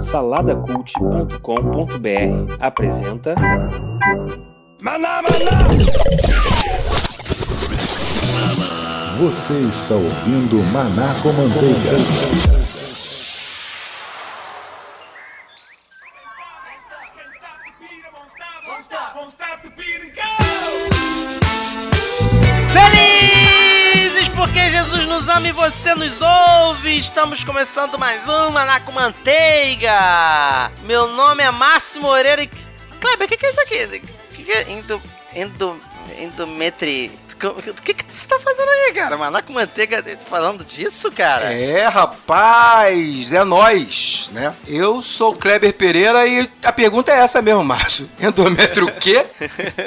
Saladacult.com.br apresenta Maná, maná! Você está ouvindo Maná com Manteiga. Estamos começando mais um Maná com Manteiga! Meu nome é Márcio Moreira e... Kleber, o que, que é isso aqui? Que que é indo... endometri... O que, que você tá fazendo aí, cara? Maná com manteiga falando disso, cara? É, rapaz, é nós, né? Eu sou Kleber Pereira e a pergunta é essa mesmo, Márcio. Endométrio o quê?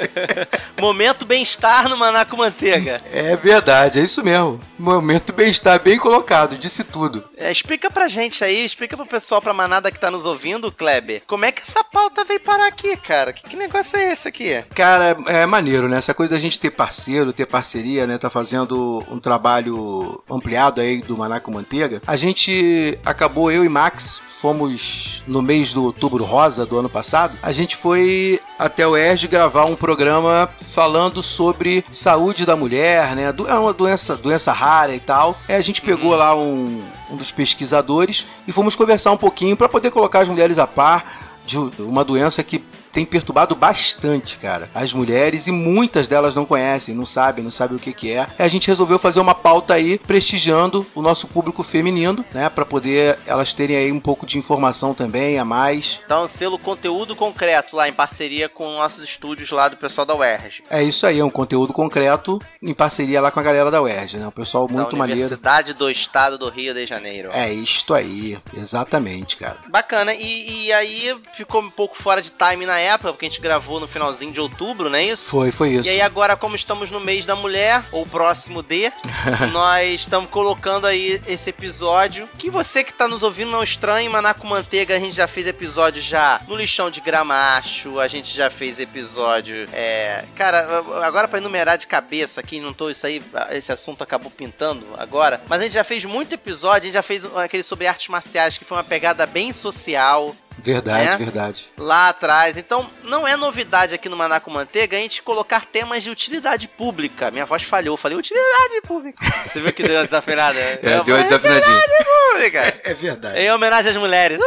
Momento bem-estar no Maná com manteiga. É verdade, é isso mesmo. Momento bem-estar bem colocado, disse tudo. É, explica pra gente aí, explica pro pessoal, pra manada que tá nos ouvindo, Kleber, como é que essa pauta veio parar aqui, cara? Que, que negócio é esse aqui? Cara, é maneiro, né? Essa coisa da gente ter parceiro, ter parceria, né? Tá fazendo um trabalho ampliado aí do Maná com Manteiga. A gente acabou, eu e Max, fomos no mês do outubro rosa do ano passado, a gente foi até o ERJ gravar um programa falando sobre saúde da mulher, né? É uma doença, doença rara e tal. Aí a gente pegou lá um, um dos pesquisadores e fomos conversar um pouquinho para poder colocar as mulheres a par de uma doença que tem perturbado bastante, cara, as mulheres e muitas delas não conhecem, não sabem, não sabem o que que é. E a gente resolveu fazer uma pauta aí prestigiando o nosso público feminino, né, para poder elas terem aí um pouco de informação também a mais. Então, selo conteúdo concreto lá em parceria com nossos estúdios lá do pessoal da UERJ. É isso aí, é um conteúdo concreto em parceria lá com a galera da UERJ, né? O pessoal muito maneiro. Universidade do Estado do Rio de Janeiro. É isto aí, exatamente, cara. Bacana, e, e aí ficou um pouco fora de time na época, porque a gente gravou no finalzinho de outubro, não é isso? Foi, foi isso. E aí agora, como estamos no mês da mulher, ou próximo de, nós estamos colocando aí esse episódio. Que você que tá nos ouvindo não estranhe, Maná com Manteiga, a gente já fez episódio já no lixão de gramacho, a gente já fez episódio. É. Cara, agora pra enumerar de cabeça aqui, não tô isso aí, esse assunto acabou pintando agora. Mas a gente já fez muito episódio, a gente já fez aquele sobre artes marciais, que foi uma pegada bem social. Verdade, né? verdade. Lá atrás. Então, não é novidade aqui no Maná com Manteiga a gente colocar temas de utilidade pública. Minha voz falhou, falei utilidade pública. Você viu que deu uma desafinada? É, Eu deu uma desafinadinha. Utilidade pública. É verdade. Em homenagem às mulheres.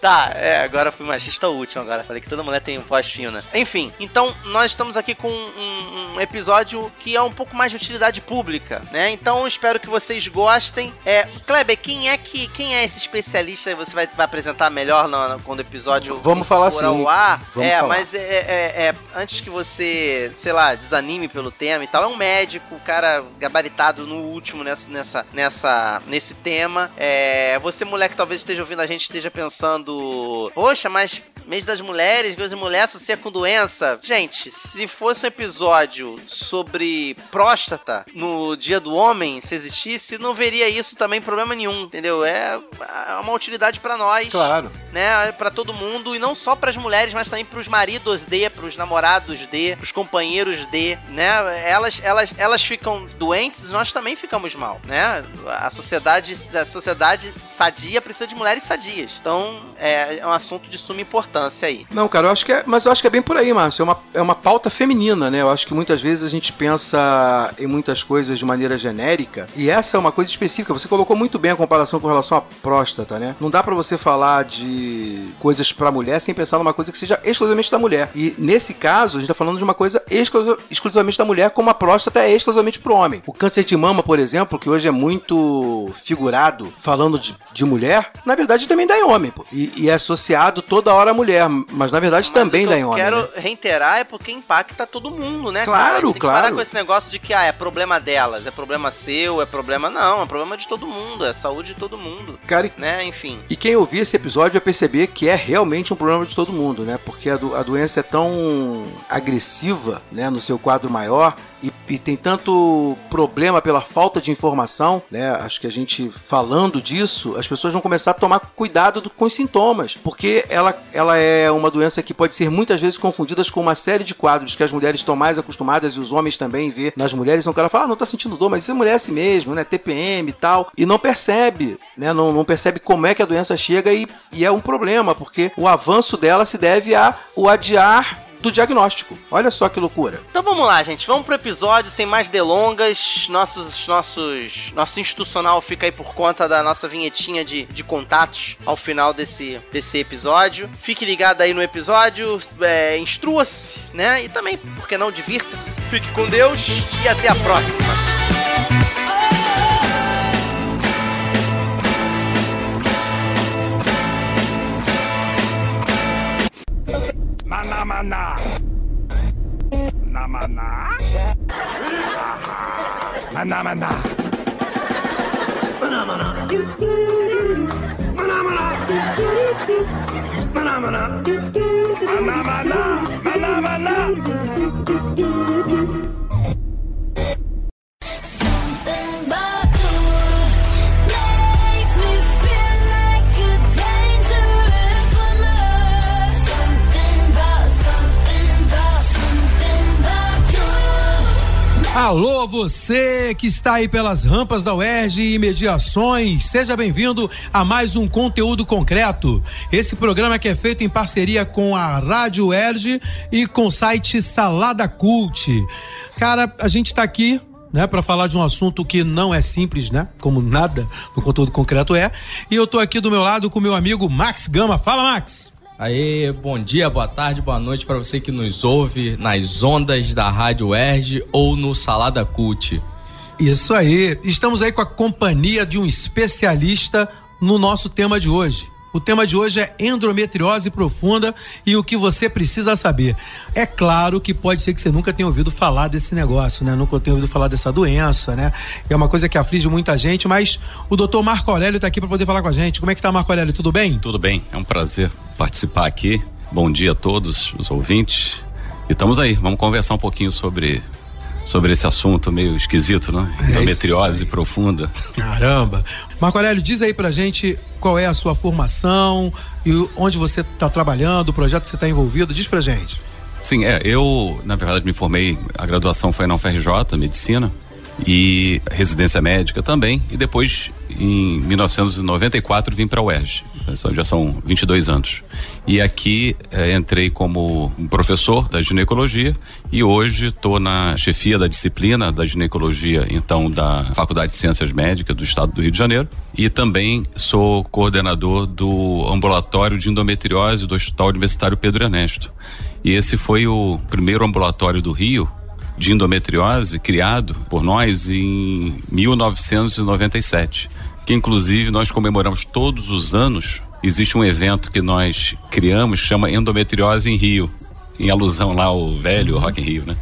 Tá, é, agora fui machista último agora. Falei que toda mulher tem voz fina. Enfim, então nós estamos aqui com um, um episódio que é um pouco mais de utilidade pública, né? Então espero que vocês gostem. É, Kleber, quem é que quem é esse especialista que você vai, vai apresentar melhor no, no- quando o episódio Vamos falar for assim, ar? vamos é, falar. mas é, é- é, antes que você, sei lá, desanime pelo tema e tal, é um médico, cara gabaritado no último nessa, nessa, nessa, nesse tema. É, você, mulher que talvez esteja ouvindo a gente, esteja pensando, poxa, mas mês das mulheres, coisa de mulher associa com doença. Gente, se fosse um episódio sobre próstata no dia do homem, se existisse, não veria isso também problema nenhum, entendeu? É uma utilidade pra nós Claro. Né, para todo mundo e não só para as mulheres, mas também para os maridos de, para os namorados de, para os companheiros de, né? Elas, elas, elas ficam doentes, nós também ficamos mal, né? A sociedade, a sociedade sadia precisa de mulheres sadias. Então é, é um assunto de suma importância aí. Não, cara, eu acho que é, mas eu acho que é bem por aí, Márcio. É uma, é uma pauta feminina, né? Eu acho que muitas vezes a gente pensa em muitas coisas de maneira genérica e essa é uma coisa específica. Você colocou muito bem a comparação com relação à próstata, né? Não dá pra você falar de coisas pra mulher sem pensar numa coisa que seja exclusivamente da mulher. E nesse caso, a gente tá falando de uma coisa exclusi- exclusivamente da mulher, como a próstata é exclusivamente pro homem. O câncer de mama, por exemplo, que hoje é muito figurado falando de, de mulher, na verdade também dá em homem, pô. E, e é associado toda hora à mulher, mas na verdade Mas também o que dá em eu homem. quero né? reiterar é porque impacta todo mundo, né? Claro, cara? Claro. parar com esse negócio de que ah, é problema delas, é problema seu, é problema não, é problema de todo mundo, é saúde de todo mundo, Cara, né? Enfim. e quem ouvir esse episódio vai perceber que é realmente um problema de todo mundo, né? Porque a, do- a doença é tão agressiva, né, no seu quadro maior e, e tem tanto problema pela falta de informação, né? Acho que a gente falando disso, as pessoas vão começar a tomar cuidado do- com os sintomas, porque ela, ela é uma doença que pode ser muitas vezes confundida com uma série de quadros que as mulheres estão mais acostumadas e os homens também, ver nas mulheres. Então o cara fala, ah, não tá sentindo dor, mas isso é mulher assim mesmo, né? TPM e tal. E não percebe, né? Não, não percebe como é que a doença chega e, e é um problema, porque o avanço dela se deve a o adiar do diagnóstico. Olha só que loucura. Então vamos lá, gente. Vamos pro episódio sem mais delongas. Nossos, nossos, nosso institucional fica aí por conta da nossa vinhetinha de, de contatos ao final desse, desse episódio. Fique ligado aí no episódio, é, instrua-se, né? E também, por que não, divirta-se. Fique com Deus e até a próxima. Na na na na. Na na na. Na na na na. Phenomena. Phenomena. Phenomena. Phenomena. Something about Alô, você que está aí pelas rampas da UERJ e mediações, seja bem-vindo a mais um conteúdo concreto. Esse programa que é feito em parceria com a Rádio UERJ e com o site Salada Cult. Cara, a gente está aqui né, para falar de um assunto que não é simples, né? Como nada no conteúdo concreto é. E eu tô aqui do meu lado com meu amigo Max Gama. Fala, Max. Aê, bom dia, boa tarde, boa noite para você que nos ouve nas ondas da Rádio Erge ou no Salada Cult. Isso aí. Estamos aí com a companhia de um especialista no nosso tema de hoje. O tema de hoje é endometriose profunda e o que você precisa saber. É claro que pode ser que você nunca tenha ouvido falar desse negócio, né? Nunca tenha ouvido falar dessa doença, né? É uma coisa que aflige muita gente, mas o doutor Marco Aurélio está aqui para poder falar com a gente. Como é que tá, Marco Aurélio? Tudo bem? Tudo bem, é um prazer participar aqui. Bom dia a todos os ouvintes. E estamos aí, vamos conversar um pouquinho sobre sobre esse assunto meio esquisito, né? É Endometriose profunda. Caramba. Marco Aurélio, diz aí pra gente qual é a sua formação e onde você está trabalhando, o projeto que você está envolvido. Diz pra gente. Sim, é, eu, na verdade, me formei, a graduação foi na UFRJ, medicina, e residência médica também, e depois, em 1994, vim para a UERJ. Já são 22 anos. E aqui eh, entrei como professor da ginecologia e hoje estou na chefia da disciplina da ginecologia, então, da Faculdade de Ciências Médicas do Estado do Rio de Janeiro. E também sou coordenador do ambulatório de endometriose do Hospital Universitário Pedro Ernesto. E esse foi o primeiro ambulatório do Rio de endometriose criado por nós em 1997, que inclusive nós comemoramos todos os anos. Existe um evento que nós criamos que chama Endometriose em Rio, em alusão lá ao velho Rock in Rio, né?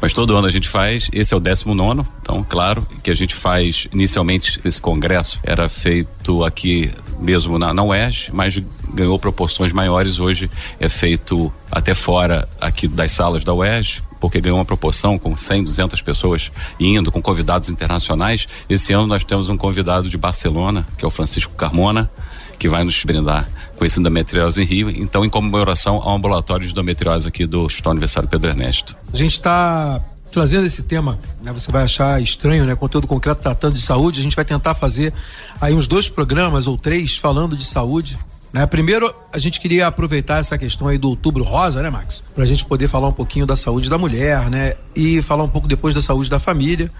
Mas todo ano a gente faz, esse é o 19, então, claro, que a gente faz inicialmente esse congresso era feito aqui mesmo na, na UERJ, mas ganhou proporções maiores. Hoje é feito até fora aqui das salas da UERJ, porque ganhou uma proporção com 100, 200 pessoas indo, com convidados internacionais. Esse ano nós temos um convidado de Barcelona, que é o Francisco Carmona, que vai nos brindar com esse endometriose em Rio. Então, em comemoração ao ambulatório de endometriose aqui do Hospital Universitário Pedro Ernesto. A gente está trazendo esse tema, né? Você vai achar estranho, né? Conteúdo concreto tratando de saúde. A gente vai tentar fazer aí uns dois programas ou três falando de saúde. Né? Primeiro, a gente queria aproveitar essa questão aí do outubro rosa, né, Max? Pra gente poder falar um pouquinho da saúde da mulher, né? E falar um pouco depois da saúde da família.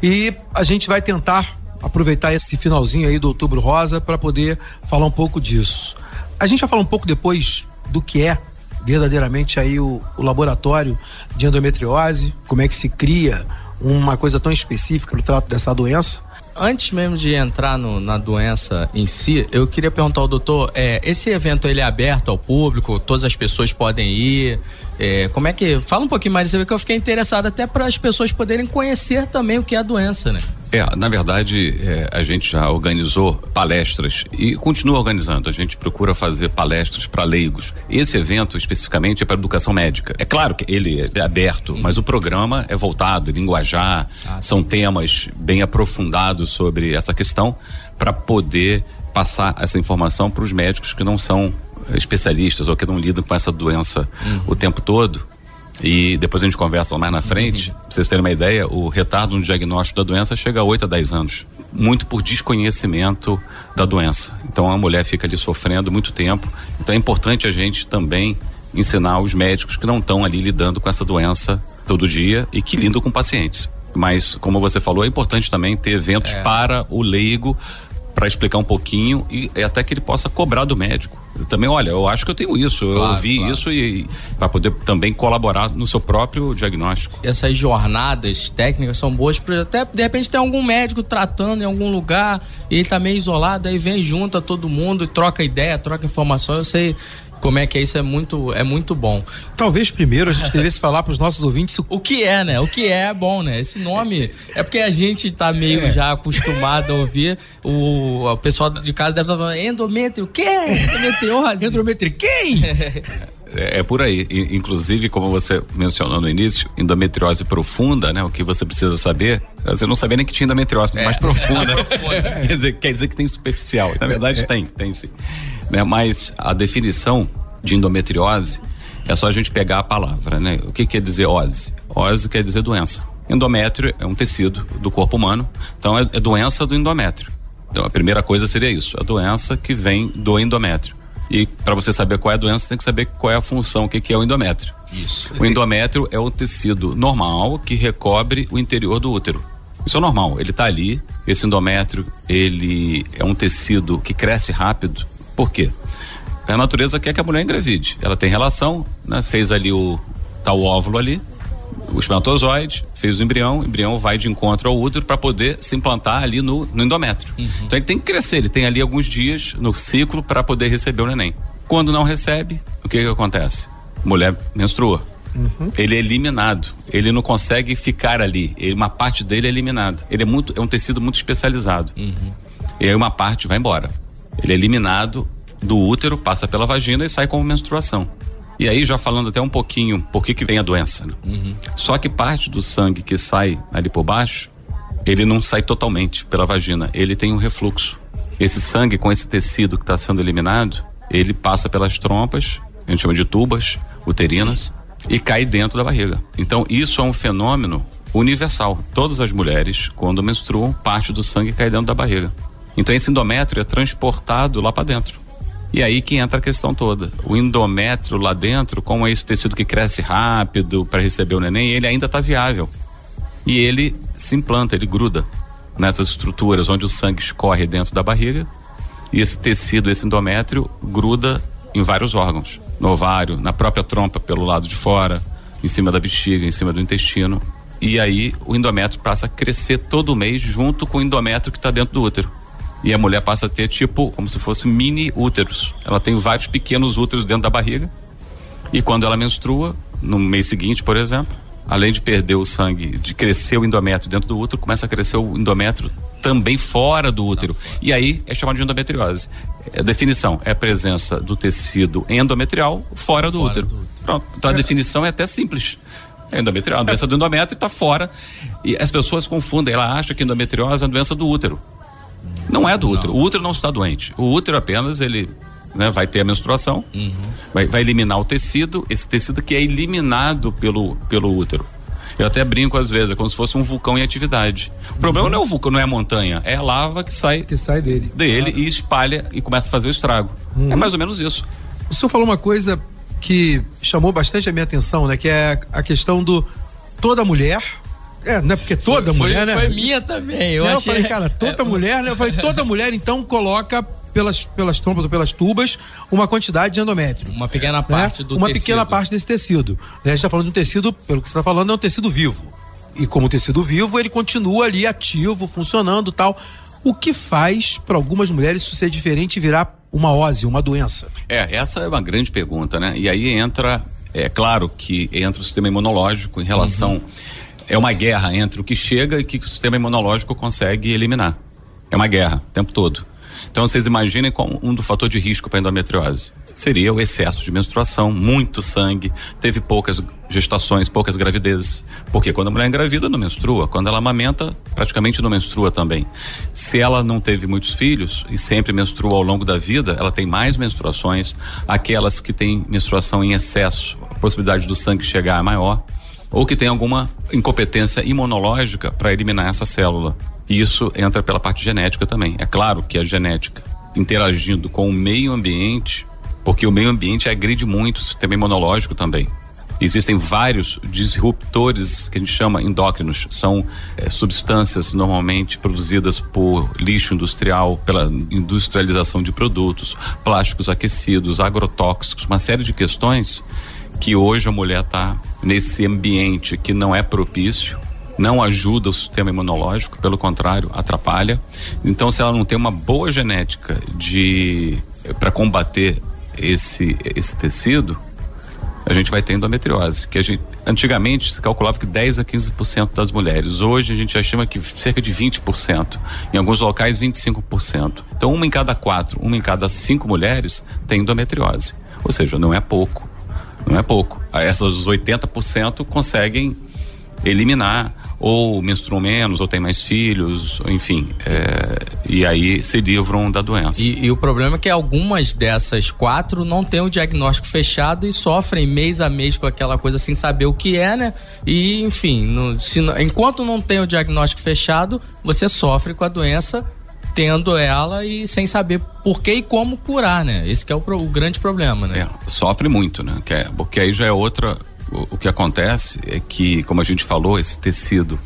E a gente vai tentar aproveitar esse finalzinho aí do outubro rosa para poder falar um pouco disso. A gente vai falar um pouco depois do que é verdadeiramente aí o, o laboratório de endometriose, como é que se cria uma coisa tão específica no trato dessa doença. Antes mesmo de entrar no- na doença em si, eu queria perguntar ao doutor, é, esse evento ele é aberto ao público, todas as pessoas podem ir, é, como é que... Fala um pouquinho mais, que eu fiquei interessado até para as pessoas poderem conhecer também o que é a doença, né? É, na verdade, é, a gente já organizou palestras e continua organizando. A gente procura fazer palestras para leigos. Esse evento, especificamente, é para educação médica. É claro que ele é aberto, mas o programa é voltado, linguajar, são temas bem aprofundados sobre essa questão para poder passar essa informação para os médicos que não são especialistas ou que não lidam com essa doença o tempo todo. E depois a gente conversa mais na frente. Pra vocês terem uma ideia, o retardo no diagnóstico da doença chega a 8 a 10 anos. Muito por desconhecimento da doença. Então a mulher fica ali sofrendo muito tempo. Então é importante a gente também ensinar os médicos que não estão ali lidando com essa doença todo dia e que lidam com pacientes. Mas, como você falou, é importante também ter eventos É. para o leigo para explicar um pouquinho e até que ele possa cobrar do médico. Também, olha, eu acho que eu tenho isso, eu Claro, ouvi claro. isso e, para poder também colaborar no seu próprio diagnóstico. essas jornadas técnicas são boas para até de repente tem algum médico tratando em algum lugar e ele tá meio isolado aí vem junta todo mundo e troca ideia troca informação eu sei como é que é isso é muito é muito bom Talvez primeiro a gente devesse falar para os nossos ouvintes o o que é né o que é bom né esse nome é porque a gente tá meio É. já acostumado a ouvir o, o pessoal de casa deve estar falando endométrio o quê endometriose endometri quem? É, é por aí. Inclusive, como você mencionou no início, endometriose profunda, né? O que você precisa saber. Você não sabia nem que tinha endometriose mais profunda. quer, dizer, quer dizer que tem superficial. Na verdade, tem, tem sim. Né? Mas a definição de endometriose é só a gente pegar a palavra, né? O que quer dizer ose? Ose quer dizer doença. Endométrio é um tecido do corpo humano, então é, é doença do endométrio. Então a primeira coisa seria isso, a doença que vem do endométrio. E para você saber qual é a doença, tem que saber qual é a função, o que, que é o endométrio. Isso. O endométrio é o tecido normal que recobre o interior do útero. Isso é normal, ele está ali. Esse endométrio, ele é um tecido que cresce rápido. Por quê? A natureza quer que a mulher engravide. Ela tem relação, né? Fez ali o tal óvulo ali, o espermatozoide, fez o embrião, o embrião vai de encontro ao útero para poder se implantar ali no, no endométrio. Então ele tem que crescer, ele tem ali alguns dias no ciclo para poder receber o neném. Quando não recebe, o que que acontece? Mulher menstrua. Ele é eliminado. Ele não consegue ficar ali. Ele- uma parte dele é eliminada. Ele é muito, é um tecido muito especializado. E aí uma parte vai embora. Ele é eliminado do útero, passa pela vagina e sai como menstruação. E aí, já falando até um pouquinho por que, que vem a doença. né? Só que parte do sangue que sai ali por baixo, ele não sai totalmente pela vagina. Ele tem um refluxo. Esse sangue com esse tecido que está sendo eliminado, ele passa pelas trompas, a gente chama de tubas uterinas, e cai dentro da barriga. Então, isso é um fenômeno universal. Todas as mulheres, quando menstruam, parte do sangue cai dentro da barriga. Então, esse endométrio é transportado lá para dentro. E aí que entra a questão toda. O endométrio lá dentro, como é esse tecido que cresce rápido para receber o neném, ele ainda está viável. E ele se implanta, ele gruda nessas estruturas onde o sangue escorre dentro da barriga. E esse tecido, esse endométrio, gruda em vários órgãos. No ovário, na própria trompa pelo lado de fora, em cima da bexiga, em cima do intestino. E aí o endométrio passa a crescer todo mês junto com o endométrio que está dentro do útero. E a mulher passa a ter tipo, como se fosse mini úteros. Ela tem vários pequenos úteros dentro da barriga. E quando ela menstrua, no mês seguinte, por exemplo, além de perder o sangue, de crescer o endométrio dentro do útero, começa a crescer o endométrio também fora do útero. E aí é chamado de endometriose. A definição é a presença do tecido endometrial fora do útero. Pronto. Então a definição é até simples. É endometrial, a doença do endométrio está fora. E as pessoas confundem, ela acha que endometriose é uma doença do útero. Não é do útero. O útero não está doente. O útero apenas ele né, vai ter a menstruação, vai, vai eliminar o tecido, esse tecido que é eliminado pelo, pelo útero. Eu até brinco às vezes, é como se fosse um vulcão em atividade. O problema não é o vulcão, não é a montanha, é a lava que sai Que sai dele. dele e espalha e começa a fazer o estrago. É mais ou menos isso. O senhor falou uma coisa que chamou bastante a minha atenção, né? Que é a questão do toda mulher. É, não é porque toda foi, mulher, né? foi minha também eu Não, achei eu falei, cara, toda é, mulher, né? Eu falei, toda mulher, então, coloca pelas, pelas trompas ou pelas tubas uma quantidade de endométrio. uma pequena né? parte do Uma tecido. pequena parte desse tecido. Né? A gente está falando de um tecido, pelo que você está falando, é um tecido vivo. E como tecido vivo, ele continua ali ativo, funcionando tal. O que faz para algumas mulheres isso ser diferente e virar uma ose, uma doença? É, essa é uma grande pergunta, né? E aí entra, é claro que entra o sistema imunológico em relação. É uma guerra entre o que chega e o que o sistema imunológico consegue eliminar. É uma guerra o tempo todo. Então vocês imaginem como um do fator de risco para endometriose. Seria o excesso de menstruação, muito sangue, teve poucas gestações, poucas gravidezes. Porque quando a mulher engravida, não menstrua. Quando ela amamenta, praticamente não menstrua também. Se ela não teve muitos filhos e sempre menstrua ao longo da vida, ela tem mais menstruações. Aquelas que têm menstruação em excesso, possibilidade do sangue chegar é maior, ou que tem alguma incompetência imunológica para eliminar essa célula. E isso entra pela parte genética também. É claro que a genética interagindo com o meio ambiente, porque o meio ambiente agride muito o sistema imunológico também. Existem vários disruptores que a gente chama endócrinos, são eh, substâncias normalmente produzidas por lixo industrial, pela industrialização de produtos, plásticos aquecidos, agrotóxicos, uma série de questões que hoje a mulher está nesse ambiente que não é propício, não ajuda o sistema imunológico, pelo contrário, atrapalha. Então, se ela não tem uma boa genética de para combater esse esse tecido, a gente vai ter endometriose, que gente antigamente se calculava que 10 a 15% das mulheres. Hoje a gente estima que cerca de 20%, em alguns locais 25%. Então, uma em cada quatro, uma em cada cinco mulheres tem endometriose. Ou seja, não é pouco. Não é pouco. Essas 80% conseguem eliminar ou menstruam menos, ou têm mais filhos, enfim, é, e aí se livram da doença. E, e o problema é que algumas dessas quatro não têm o diagnóstico fechado e sofrem mês a mês com aquela coisa sem saber o que é, né? E, enfim, no- se enquanto não tem o diagnóstico fechado, você sofre com a doença tendo ela e sem saber por que e como curar, né? Esse é o, o grande problema, né? É, sofre muito, né? Que é- porque aí já é outra. O, o que acontece é que, como a gente falou, esse tecido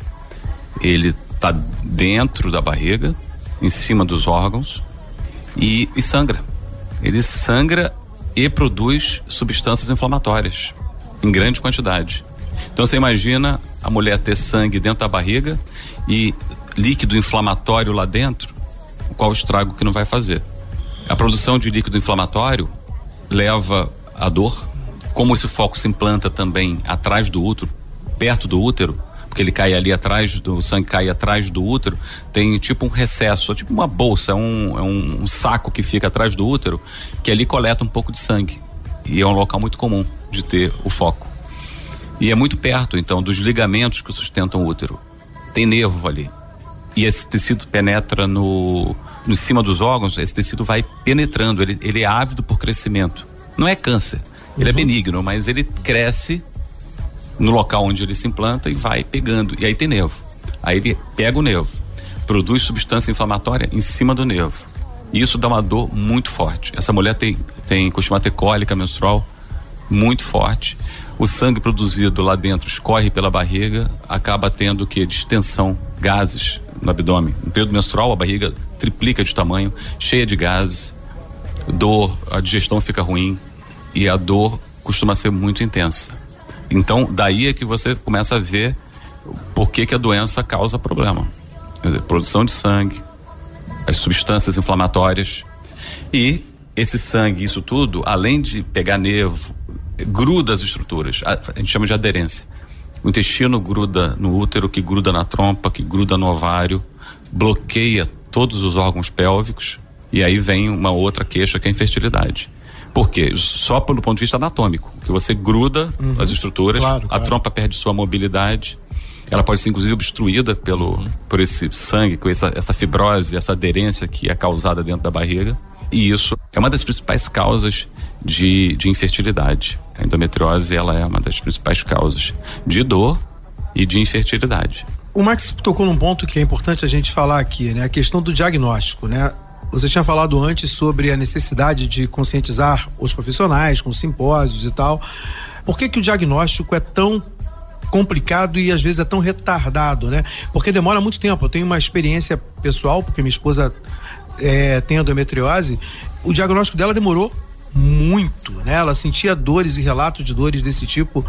ele tá dentro da barriga, em cima dos órgãos e, e sangra. Ele sangra e produz substâncias inflamatórias em grande quantidade. Então você imagina a mulher ter sangue dentro da barriga e líquido inflamatório lá dentro, qual o estrago que não vai fazer. A produção de líquido inflamatório leva à dor, como esse foco se implanta também atrás do útero, perto do útero, porque ele cai ali atrás, do o sangue cai atrás do útero, tem tipo um recesso, tipo uma bolsa, é um, é um, um saco que fica atrás do útero, que ali coleta um pouco de sangue. E é um local muito comum de ter o foco. E é muito perto, então, dos ligamentos que sustentam o útero. Tem nervo ali. E esse tecido penetra no, no cima dos órgãos, esse tecido vai penetrando, ele, ele é ávido por crescimento. Não é câncer, ele é benigno, mas ele cresce no local onde ele se implanta e vai pegando. E aí tem nervo. Aí ele pega o nervo, produz substância inflamatória em cima do nervo. E isso dá uma dor muito forte. Essa mulher tem, tem costuma ter cólica menstrual muito forte. O sangue produzido lá dentro escorre pela barriga, acaba tendo que distensão, gases no abdômen. No período menstrual, a barriga triplica de tamanho, cheia de gases, dor, a digestão fica ruim e a dor costuma ser muito intensa. Então, daí é que você começa a ver por que, que a doença causa problema. Quer dizer, produção de sangue, as substâncias inflamatórias e esse sangue, isso tudo, além de pegar nervo, gruda as estruturas. A, a gente chama de aderência. O intestino gruda no útero, que gruda na trompa, que gruda no ovário, bloqueia todos os órgãos pélvicos e aí vem uma outra queixa que é a infertilidade. Por quê? Só pelo ponto de vista anatômico, que você gruda Uhum. as estruturas, Claro, a claro. trompa perde sua mobilidade, ela pode ser inclusive obstruída pelo por esse sangue, com essa, essa fibrose, essa aderência que é causada dentro da barriga. E isso é uma das principais causas de, de infertilidade. A endometriose ela é uma das principais causas de dor e de infertilidade. O Max tocou num ponto que é importante a gente falar aqui, né? A questão do diagnóstico, né? Você tinha falado antes sobre a necessidade de conscientizar os profissionais com simpósios e tal. Por que, que o diagnóstico é tão complicado e às vezes é tão retardado, né? Porque demora muito tempo. Eu tenho uma experiência pessoal, porque minha esposa é, tem endometriose. O diagnóstico dela demorou muito, né? Ela sentia dores e relatos de dores desse tipo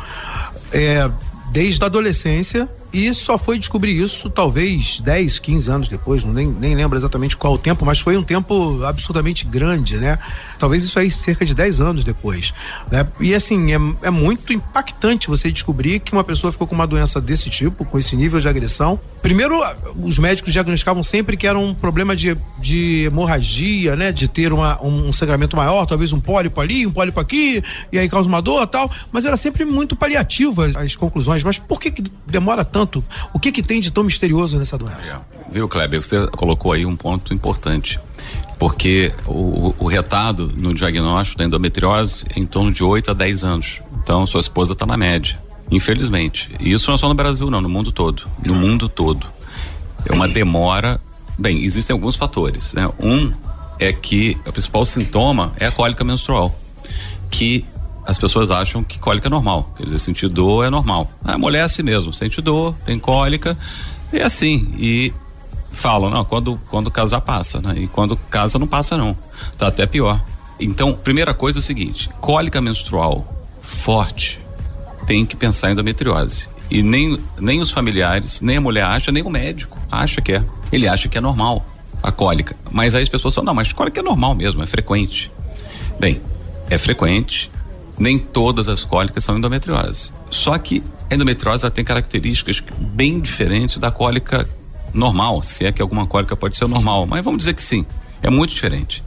é, desde a adolescência e só foi descobrir isso talvez 10, 15 anos depois, não nem, nem lembro exatamente qual o tempo, mas foi um tempo absurdamente grande, né? Talvez isso aí cerca de 10 anos depois, né? E assim, é, é muito impactante você descobrir que uma pessoa ficou com uma doença desse tipo, com esse nível de agressão. Primeiro, os médicos diagnosticavam sempre que era um problema de, de hemorragia, né? De ter uma, um sangramento maior, talvez um pólipo ali, um pólipo aqui, e aí causa uma dor tal. Mas era sempre muito paliativa as, as conclusões. Mas por que, que demora tanto? O que, que tem de tão misterioso nessa doença? Viu, Kleber? Você colocou aí um ponto importante. Porque o, o retado no diagnóstico da endometriose é em torno de 8 a 10 anos. Então, sua esposa está na média. Infelizmente. E isso não é só no Brasil, não, no mundo todo. No mundo todo. É uma demora. Bem, existem alguns fatores, né? Um é que o principal sintoma é a cólica menstrual, que as pessoas acham que cólica é normal, quer dizer, sentir dor é normal. A mulher é assim mesmo, sente dor, tem cólica, é assim. E falam, não, quando, quando casar passa, né? E quando casa não passa não, tá até pior. Então, primeira coisa é o seguinte, cólica menstrual forte tem que pensar em endometriose. E nem, nem os familiares, nem a mulher acha, nem o médico acha que é. Ele acha que é normal a cólica. Mas aí as pessoas falam, não, mas cólica é normal mesmo, é frequente. Bem, é frequente, nem todas as cólicas são endometriose. Só que a endometriose tem características bem diferentes da cólica normal, se é que alguma cólica pode ser normal, mas vamos dizer que sim, é muito diferente.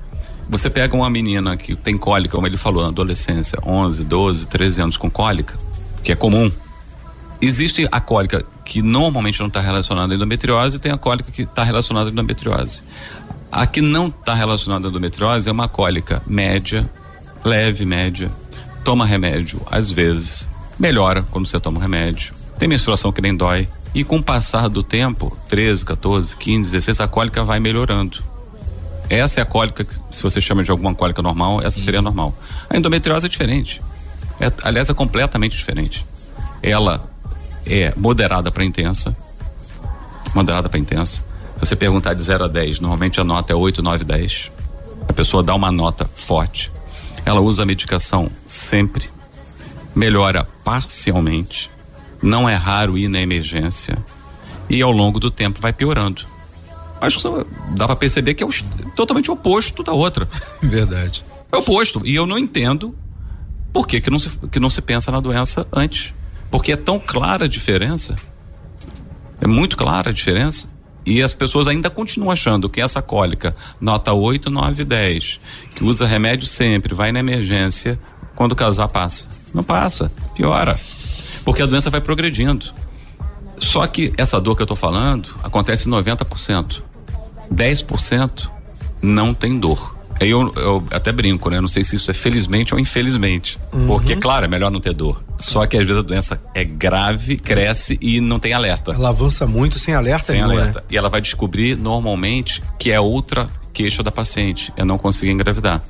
Você pega uma menina que tem cólica, como ele falou, na adolescência, 11, 12, 13 anos com cólica, que é comum. Existe a cólica que normalmente não está relacionada à endometriose e tem a cólica que está relacionada à endometriose. A que não está relacionada à endometriose é uma cólica média, leve, média, toma remédio às vezes, melhora quando você toma o remédio, tem menstruação que nem dói, e com o passar do tempo, 13, 14, 15, 16, a cólica vai melhorando. Essa é a cólica, que, se você chama de alguma cólica normal, essa seria normal. A endometriose é diferente. É, aliás, é completamente diferente. Ela é moderada para intensa. Moderada para intensa. Se você perguntar de 0 a 10, normalmente a nota é 8, 9, 10. A pessoa dá uma nota forte. Ela usa a medicação sempre. Melhora parcialmente. Não é raro ir na emergência. E ao longo do tempo vai piorando. Acho que dá para perceber que é totalmente oposto da outra. Verdade. É oposto. E eu não entendo por que, que, não se, que não se pensa na doença antes. Porque é tão clara a diferença. É muito clara a diferença. E as pessoas ainda continuam achando que essa cólica, nota 8, 9, 10, que usa remédio sempre, vai na emergência, quando casar passa. Não passa, piora. Porque a doença vai progredindo. Só que essa dor que eu tô falando acontece em 90%. 10% não tem dor. Aí eu, eu até brinco, né? Não sei se isso é felizmente ou infelizmente. Porque, claro, é melhor não ter dor. Só que às vezes a doença é grave, cresce e não tem alerta. Ela avança muito sem alerta Sem nenhum, alerta. né? E ela vai descobrir normalmente que é outra queixa da paciente, é não conseguir engravidar.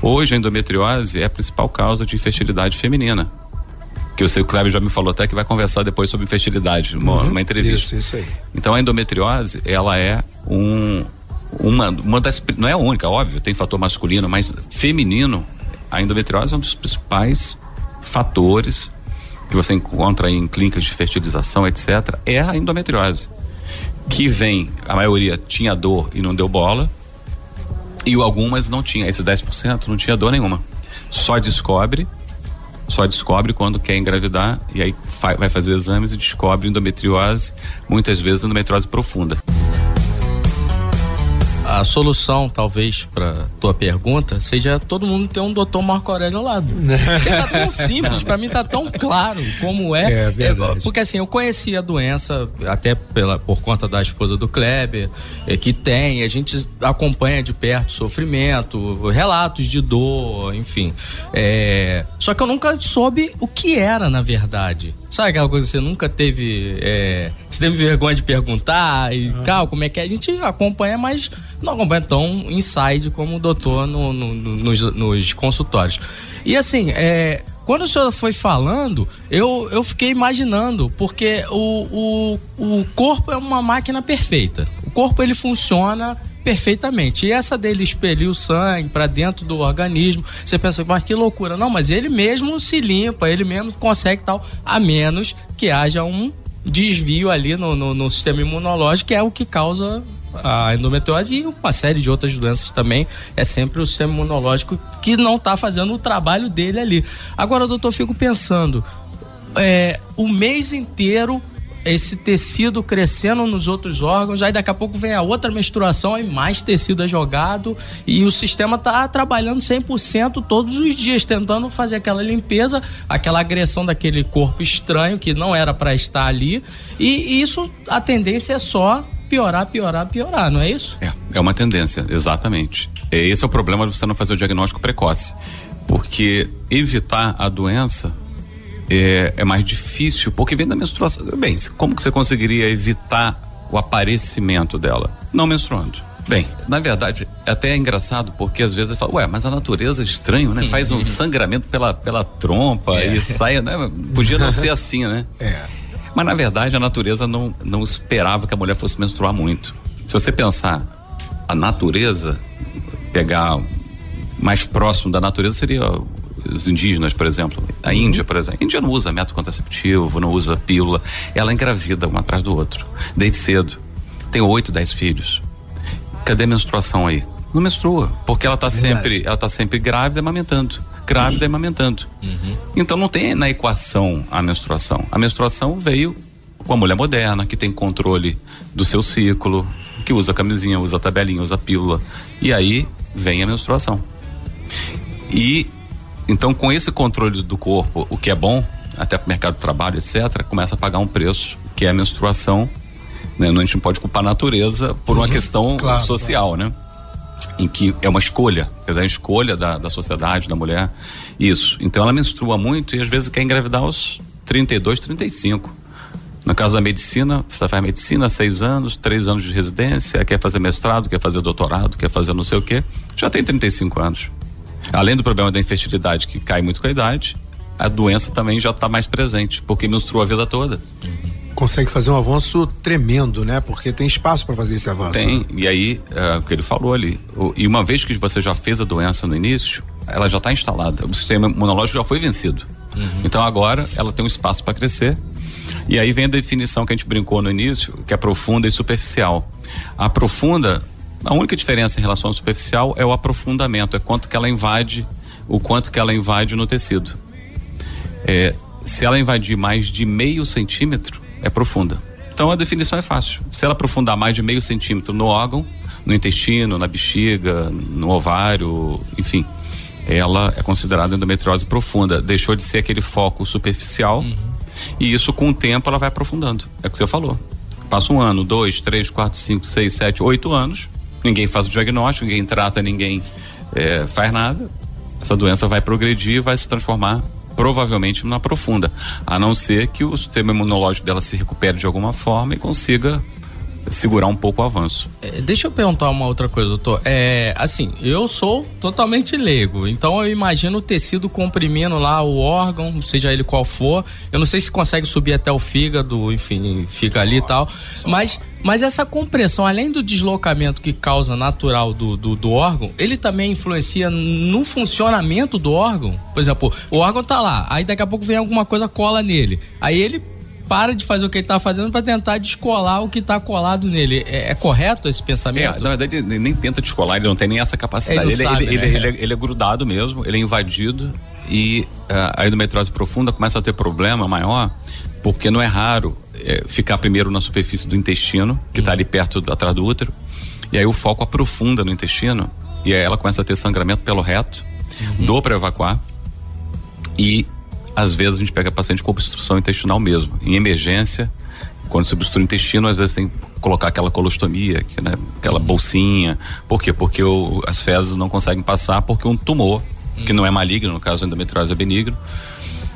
Hoje a endometriose é a principal causa de infertilidade feminina. Que eu sei que o Kleber já me falou até que vai conversar depois sobre infertilidade, numa, Uhum. numa entrevista. Isso, isso aí. Então a endometriose, ela é um uma, uma das não é a única, óbvio, tem fator masculino, mas feminino, a endometriose é um dos principais fatores que você encontra em clínicas de fertilização, etc, é a endometriose. Que vem, a maioria tinha dor e não deu bola, e algumas não tinha, esses 10% não tinha dor nenhuma. Só descobre só descobre quando quer engravidar e aí vai fazer exames e descobre endometriose, muitas vezes endometriose profunda. A solução, talvez, pra tua pergunta, seja todo mundo ter um doutor Marco Aurélio ao lado. Porque tá tão simples, pra mim tá tão claro como é. É verdade. porque assim, eu conheci a doença até pela, por conta da esposa do Kleber, eh, que tem, a gente acompanha de perto o sofrimento, relatos de dor, enfim. É, só que eu nunca soube o que era, na verdade. Sabe aquela coisa que você nunca teve. É, você teve vergonha de perguntar e tal, como é que é? A gente acompanha, mas não acompanha tão inside como o doutor no- no- no- nos, nos consultórios. E assim, é, quando o senhor foi falando, eu, eu fiquei imaginando, porque o, o, o corpo é uma máquina perfeita. O corpo ele funciona perfeitamente. E essa dele expelir o sangue para dentro do organismo, você pensa, mas que loucura. Não, mas ele mesmo se limpa, ele mesmo consegue tal, a menos que haja um desvio ali no, no, no sistema imunológico, que é o que causa a endometriose e uma série de outras doenças também. É sempre o sistema imunológico que não está fazendo o trabalho dele ali. Agora, doutor, fico pensando, é, o mês inteiro esse tecido crescendo nos outros órgãos, aí daqui a pouco vem a outra menstruação, aí mais tecido é jogado e o sistema tá trabalhando 100% todos os dias, tentando fazer aquela limpeza, aquela agressão daquele corpo estranho que não era para estar ali. E isso, a tendência é só piorar, piorar, piorar, não é isso? É, é uma tendência, exatamente. Esse é o problema de você não fazer o diagnóstico precoce. Porque evitar a doença é, é mais difícil, porque vem da menstruação. Bem, como que você conseguiria evitar o aparecimento dela? Não menstruando. Bem, na verdade, até é engraçado porque às vezes eu falo, ué, mas a natureza é estranho, né? Faz um sangramento pela, pela trompa É. e sai, né? Podia não ser assim, né? É. Mas na verdade a natureza não, não esperava que a mulher fosse menstruar muito. Se você pensar a natureza, pegar mais próximo da natureza seria os indígenas, por exemplo. A Índia, por exemplo. A Índia não usa método contraceptivo, não usa pílula. Ela engravida um atrás do outro, desde cedo. Tem oito, dez filhos. Cadê a menstruação aí? Não menstrua, porque ela tá Verdade. sempre, ela tá sempre grávida e amamentando. Grávida e amamentando. Então não tem na equação a menstruação. A menstruação veio com a mulher moderna, que tem controle do seu ciclo, que usa camisinha, usa tabelinha, usa pílula. E aí vem a menstruação. E então com esse controle do corpo, o que é bom, até para o mercado de trabalho, etc., começa a pagar um preço, que é a menstruação. Né? Não- A gente não pode culpar a natureza por uma questão claro, social, né? em que é uma escolha, quer dizer, a escolha da, da sociedade, da mulher, isso. Então ela menstrua muito e às vezes quer engravidar aos 32, 35. No caso da medicina, você faz medicina, seis anos, três anos de residência, quer fazer mestrado, quer fazer doutorado, quer fazer não sei o quê, já tem 35 anos. Além do problema da infertilidade, que cai muito com a idade, a doença também já está mais presente, porque menstrua a vida toda. Consegue fazer um avanço tremendo, né? Porque tem espaço para fazer esse avanço. Tem, e aí, é, o que ele falou ali. o- e uma vez que você já fez a doença no início, ela já está instalada. O sistema imunológico já foi vencido. Então agora ela tem um espaço para crescer. E aí vem a definição que a gente brincou no início, que é profunda e superficial. A profunda, a única diferença em relação ao superficial é o aprofundamento, é quanto que ela invade, o quanto que ela invade no tecido. É, se ela invadir mais de meio centímetro, é profunda. Então a definição é fácil. Se ela aprofundar mais de meio centímetro no órgão, no intestino, na bexiga, no ovário, enfim, ela é considerada endometriose profunda. Deixou de ser aquele foco superficial e isso com o tempo ela vai aprofundando. É o que você falou. Passa um ano, dois, três, quatro, cinco, seis, sete, oito anos. Ninguém faz o diagnóstico, ninguém trata, ninguém eh, faz nada. Essa doença vai progredir e vai se transformar provavelmente numa profunda, a não ser que o sistema imunológico dela se recupere de alguma forma e consiga segurar um pouco o avanço. É, Deixa eu perguntar uma outra coisa, doutor. É, assim, eu sou totalmente leigo, então eu imagino o tecido comprimindo lá o órgão, seja ele qual for. Eu não sei se consegue subir até o fígado, enfim, fica ali e tal. Mas, mas essa compressão, além do deslocamento que causa natural do, do, do órgão, ele também influencia no funcionamento do órgão? Por exemplo, o órgão tá lá, aí daqui a pouco vem alguma coisa cola nele. Aí ele para de fazer o que ele tá fazendo para tentar descolar o que tá colado nele. É, é correto esse É, pensamento? na verdade, ele nem tenta descolar, ele não tem nem essa capacidade. Ele Ele, não sabe, ele- né? ele- ele é- ele é grudado mesmo, ele é invadido e ah, a endometriose profunda começa a ter problema maior porque não é raro eh, ficar primeiro na superfície do intestino, que está ali perto, do- atrás do útero, e aí o foco aprofunda no intestino e aí ela começa a ter sangramento pelo reto, dor para evacuar e às vezes a gente pega paciente com obstrução intestinal mesmo, em emergência, quando se obstrui o intestino, às vezes tem que colocar aquela colostomia, que, né, aquela bolsinha. Por quê? Porque o- as fezes não conseguem passar porque um tumor, que não é maligno, no caso endometriose é benigno,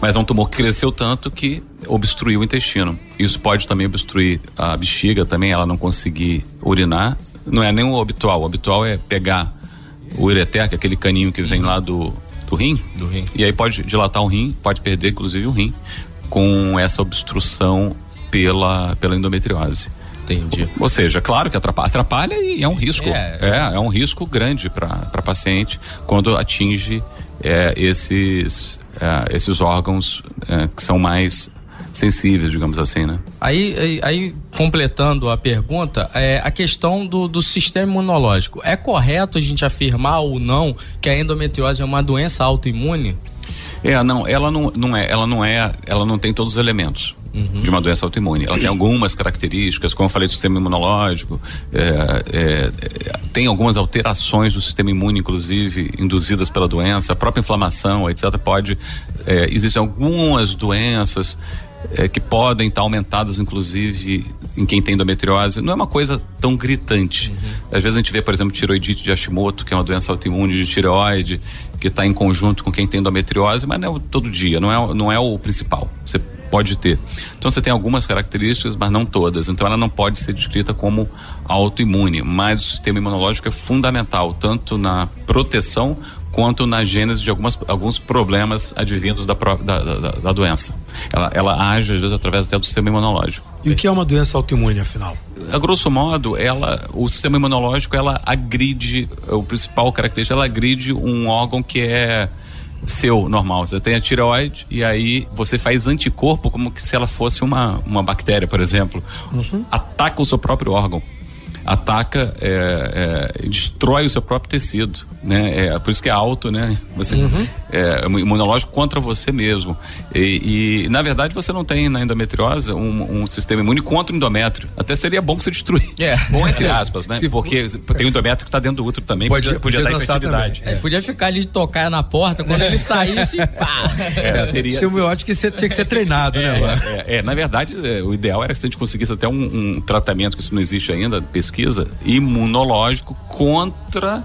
mas é um tumor que cresceu tanto que obstruiu o intestino. Isso pode também obstruir a bexiga também, ela não conseguir urinar. Não é nem o habitual. O habitual é pegar o ureter, que é aquele caninho que vem lá do, do rim, Do rim. e aí pode dilatar o rim, pode perder inclusive o rim, com essa obstrução pela, pela endometriose. Entendi. Ou seja, claro que atrapalha, atrapalha e é um risco. É. É, é, um risco grande para paciente quando atinge é, esses, é, esses órgãos é, que são mais sensíveis, digamos assim, né? Aí, aí, aí, completando a pergunta, é a questão do, do sistema imunológico. É correto a gente afirmar ou não que a endometriose é uma doença autoimune? É, não, ela não, não é, ela não é, ela não tem todos os elementos de uma doença autoimune. Ela tem algumas características, como eu falei do sistema imunológico, é, é, é, tem algumas alterações do sistema imune, inclusive induzidas pela doença, a própria inflamação, etc. Pode, é, existem algumas doenças é, que podem estar aumentadas, inclusive, em quem tem endometriose. Não é uma coisa tão gritante. Às vezes a gente vê, por exemplo, tiroidite de Hashimoto, que é uma doença autoimune de tireoide, que está em conjunto com quem tem endometriose, mas não é todo dia, não é, não é o principal. Você pode ter. Então você tem algumas características, mas não todas. Então ela não pode ser descrita como autoimune, mas o sistema imunológico é fundamental, tanto na proteção quanto na gênese de algumas, alguns problemas advindos da, da, da, da doença. Ela, ela age, às vezes, através até do sistema imunológico. E o que é uma doença autoimune, afinal? A grosso modo, ela, o sistema imunológico, ela agride, o principal característica, ela agride um órgão que é seu, normal. Você tem a tireoide e aí você faz anticorpo como que se ela fosse uma, uma bactéria, por exemplo. Ataca o seu próprio órgão. Ataca, é, é, destrói o seu próprio tecido, né? É, por isso que é alto, né? Você, é, imunológico contra você mesmo. E, e, na verdade, você não tem na endometriose um, um sistema imune contra o endométrio. Até seria bom que você destruir. É. Bom, entre aspas, né? Se for- Porque tem o endométrio que está dentro do útero também, Pode- podia, podia podia dar infertilidade. também, É, podia ficar ali de tocar na porta, quando ele saísse, pá. É, seria, Silvio, eu acho que você tinha que ser treinado, né? Lá? É, é, na verdade, é, o ideal era que a gente conseguisse até um, um tratamento, que isso não existe ainda, pesquisa, imunológico contra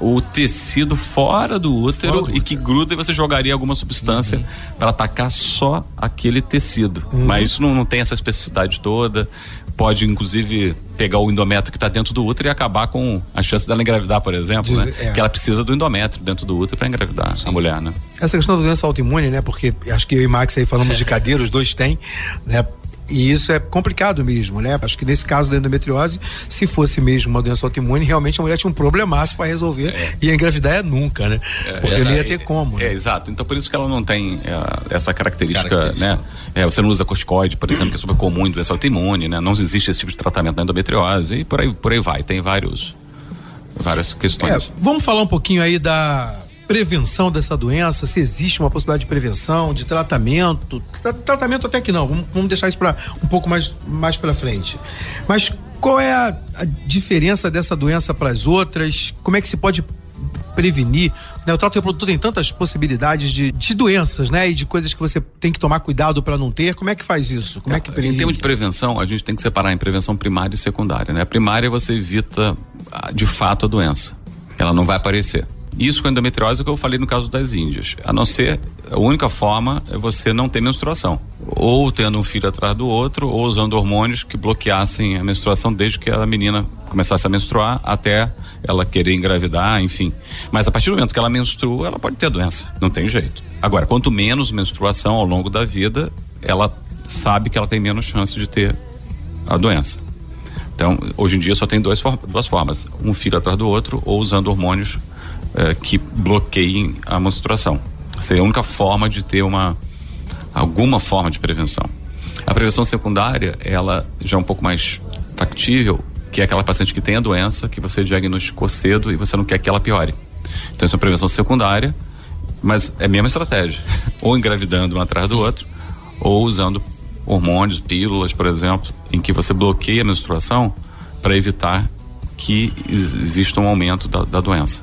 o tecido fora do útero Fora do e que gruda e você jogaria alguma substância para atacar só aquele tecido. Mas isso não, não tem essa especificidade toda. Pode, inclusive, pegar o endométrio que está dentro do útero e acabar com a chance dela engravidar, por exemplo, De- né? é. Que ela precisa do endométrio dentro do útero para engravidar a mulher, né? Essa questão da doença autoimune, né? Porque acho que eu e Max aí falamos de cadeira, os dois têm, né? E isso é complicado mesmo, né? Acho que nesse caso da endometriose, se fosse mesmo uma doença autoimune, realmente a mulher tinha um problemaço para resolver e engravidar é nunca, né? Porque não ia ter como. É, né? exato. Então por isso que ela não tem é, essa característica, né? É, você não usa corticoide, por exemplo, que é super comum em doença autoimune, né? Não existe esse tipo de tratamento na endometriose e por aí, por aí vai. Tem vários, várias É, questões. vamos falar um pouquinho aí da prevenção dessa doença, se existe uma possibilidade de prevenção, de tratamento, Tra- tratamento até que não, vamos, vamos deixar isso para um pouco mais mais para frente. Mas qual é a, a diferença dessa doença para as outras? Como é que se pode prevenir? Né, o trato reprodutor tem tantas possibilidades de, de doenças, né, e de coisas que você tem que tomar cuidado para não ter. Como é que faz isso? Como é, que Em previne? termos de prevenção, a gente tem que separar em prevenção primária e secundária. Né? A primária você evita ah, de fato a doença. Ela não vai aparecer. Isso com endometriose é o que eu falei no caso das índias. A não ser, a única forma é você não ter menstruação. Ou tendo um filho atrás do outro, ou usando hormônios que bloqueassem a menstruação desde que a menina começasse a menstruar até ela querer engravidar, enfim. Mas a partir do momento que ela menstrua, ela pode ter doença. Não tem jeito. Agora, quanto menos menstruação ao longo da vida, ela sabe que ela tem menos chance de ter a doença. Então, hoje em dia só tem duas formas: um filho atrás do outro ou usando hormônios eh, que bloqueiem a menstruação. Seria a única forma de ter uma alguma forma de prevenção. A prevenção secundária, ela já é um pouco mais factível, que é aquela paciente que tem a doença, que você diagnosticou cedo e você não quer que ela piore. Então, isso é uma prevenção secundária, mas é a mesma estratégia. Ou engravidando um atrás do outro, ou usando hormônios, pílulas, por exemplo, em que você bloqueia a menstruação para evitar que ex- exista um aumento da, da doença.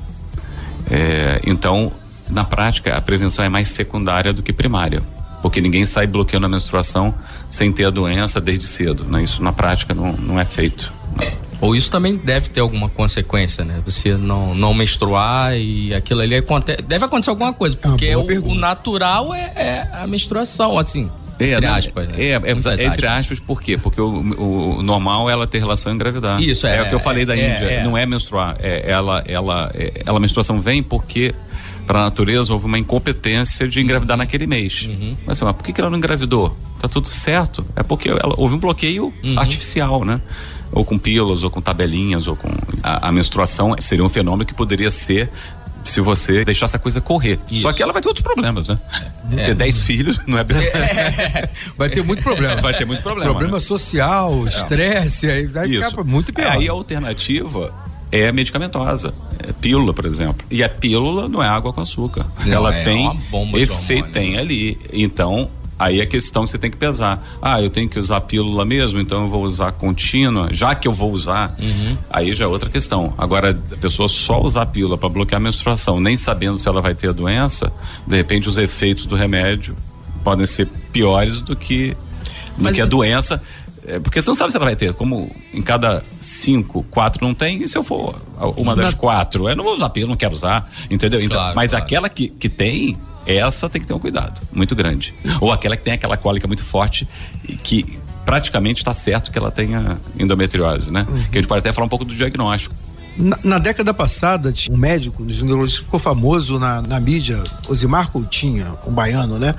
É, então, na prática, a prevenção é mais secundária do que primária, porque ninguém sai bloqueando a menstruação sem ter a doença desde cedo. Né? Isso na prática não, não é feito. né? Ou isso também deve ter alguma consequência, né? Você não, não menstruar e aquilo ali aconte... deve acontecer alguma coisa, É uma porque boa o, o natural é, é a menstruação, assim. Entre né? aspas. né? É, é, entre aspas, por quê? Porque o, o- normal é ela ter relação e engravidar. Isso, é, É o que eu falei da é, Índia. é. Não é menstruar. É, ela, ela, é, ela, a menstruação vem porque para a natureza houve uma incompetência de engravidar naquele mês. Uhum. Mas assim, mas por que, que ela não engravidou? Tá tudo certo. É porque ela, houve um bloqueio Uhum. artificial, né? Ou com pílulas, ou com tabelinhas, ou com. A, a menstruação seria um fenômeno que poderia ser se você deixasse a coisa correr. Isso. Só que ela vai ter outros problemas, né? Ter 10 filhos não é. Vai ter muito problema. Vai ter muito problema. Problema né? social, estresse, aí vai Isso. ficar muito pior. Aí a alternativa é medicamentosa. É pílula, por exemplo. E a pílula não é água com açúcar. Não, Ela é tem uma bomba de efeito, hormônio. tem ali. Então, aí a questão que você tem que pesar. Ah, eu tenho que usar a pílula mesmo, então eu vou usar contínua. Já que eu vou usar, Uhum. aí já é outra questão. Agora, a pessoa só usar a pílula para bloquear a menstruação, nem sabendo se ela vai ter a doença, de repente os efeitos do remédio podem ser piores do que, do Mas que a doença. É, porque você não sabe se ela vai ter. Como em cada cinco, quatro não tem, e se eu for uma das Na- quatro, eu não vou usar pílula, não quero usar, entendeu? Então, Claro, mas claro. aquela que, que tem, essa tem que ter um cuidado muito grande. Ou aquela que tem aquela cólica muito forte e que praticamente está certo que ela tenha endometriose, né? Que a gente pode até falar um pouco do diagnóstico. Na, na década passada, um médico, um ginecologista ficou famoso na, na mídia, Osimar Coutinho, um baiano, né?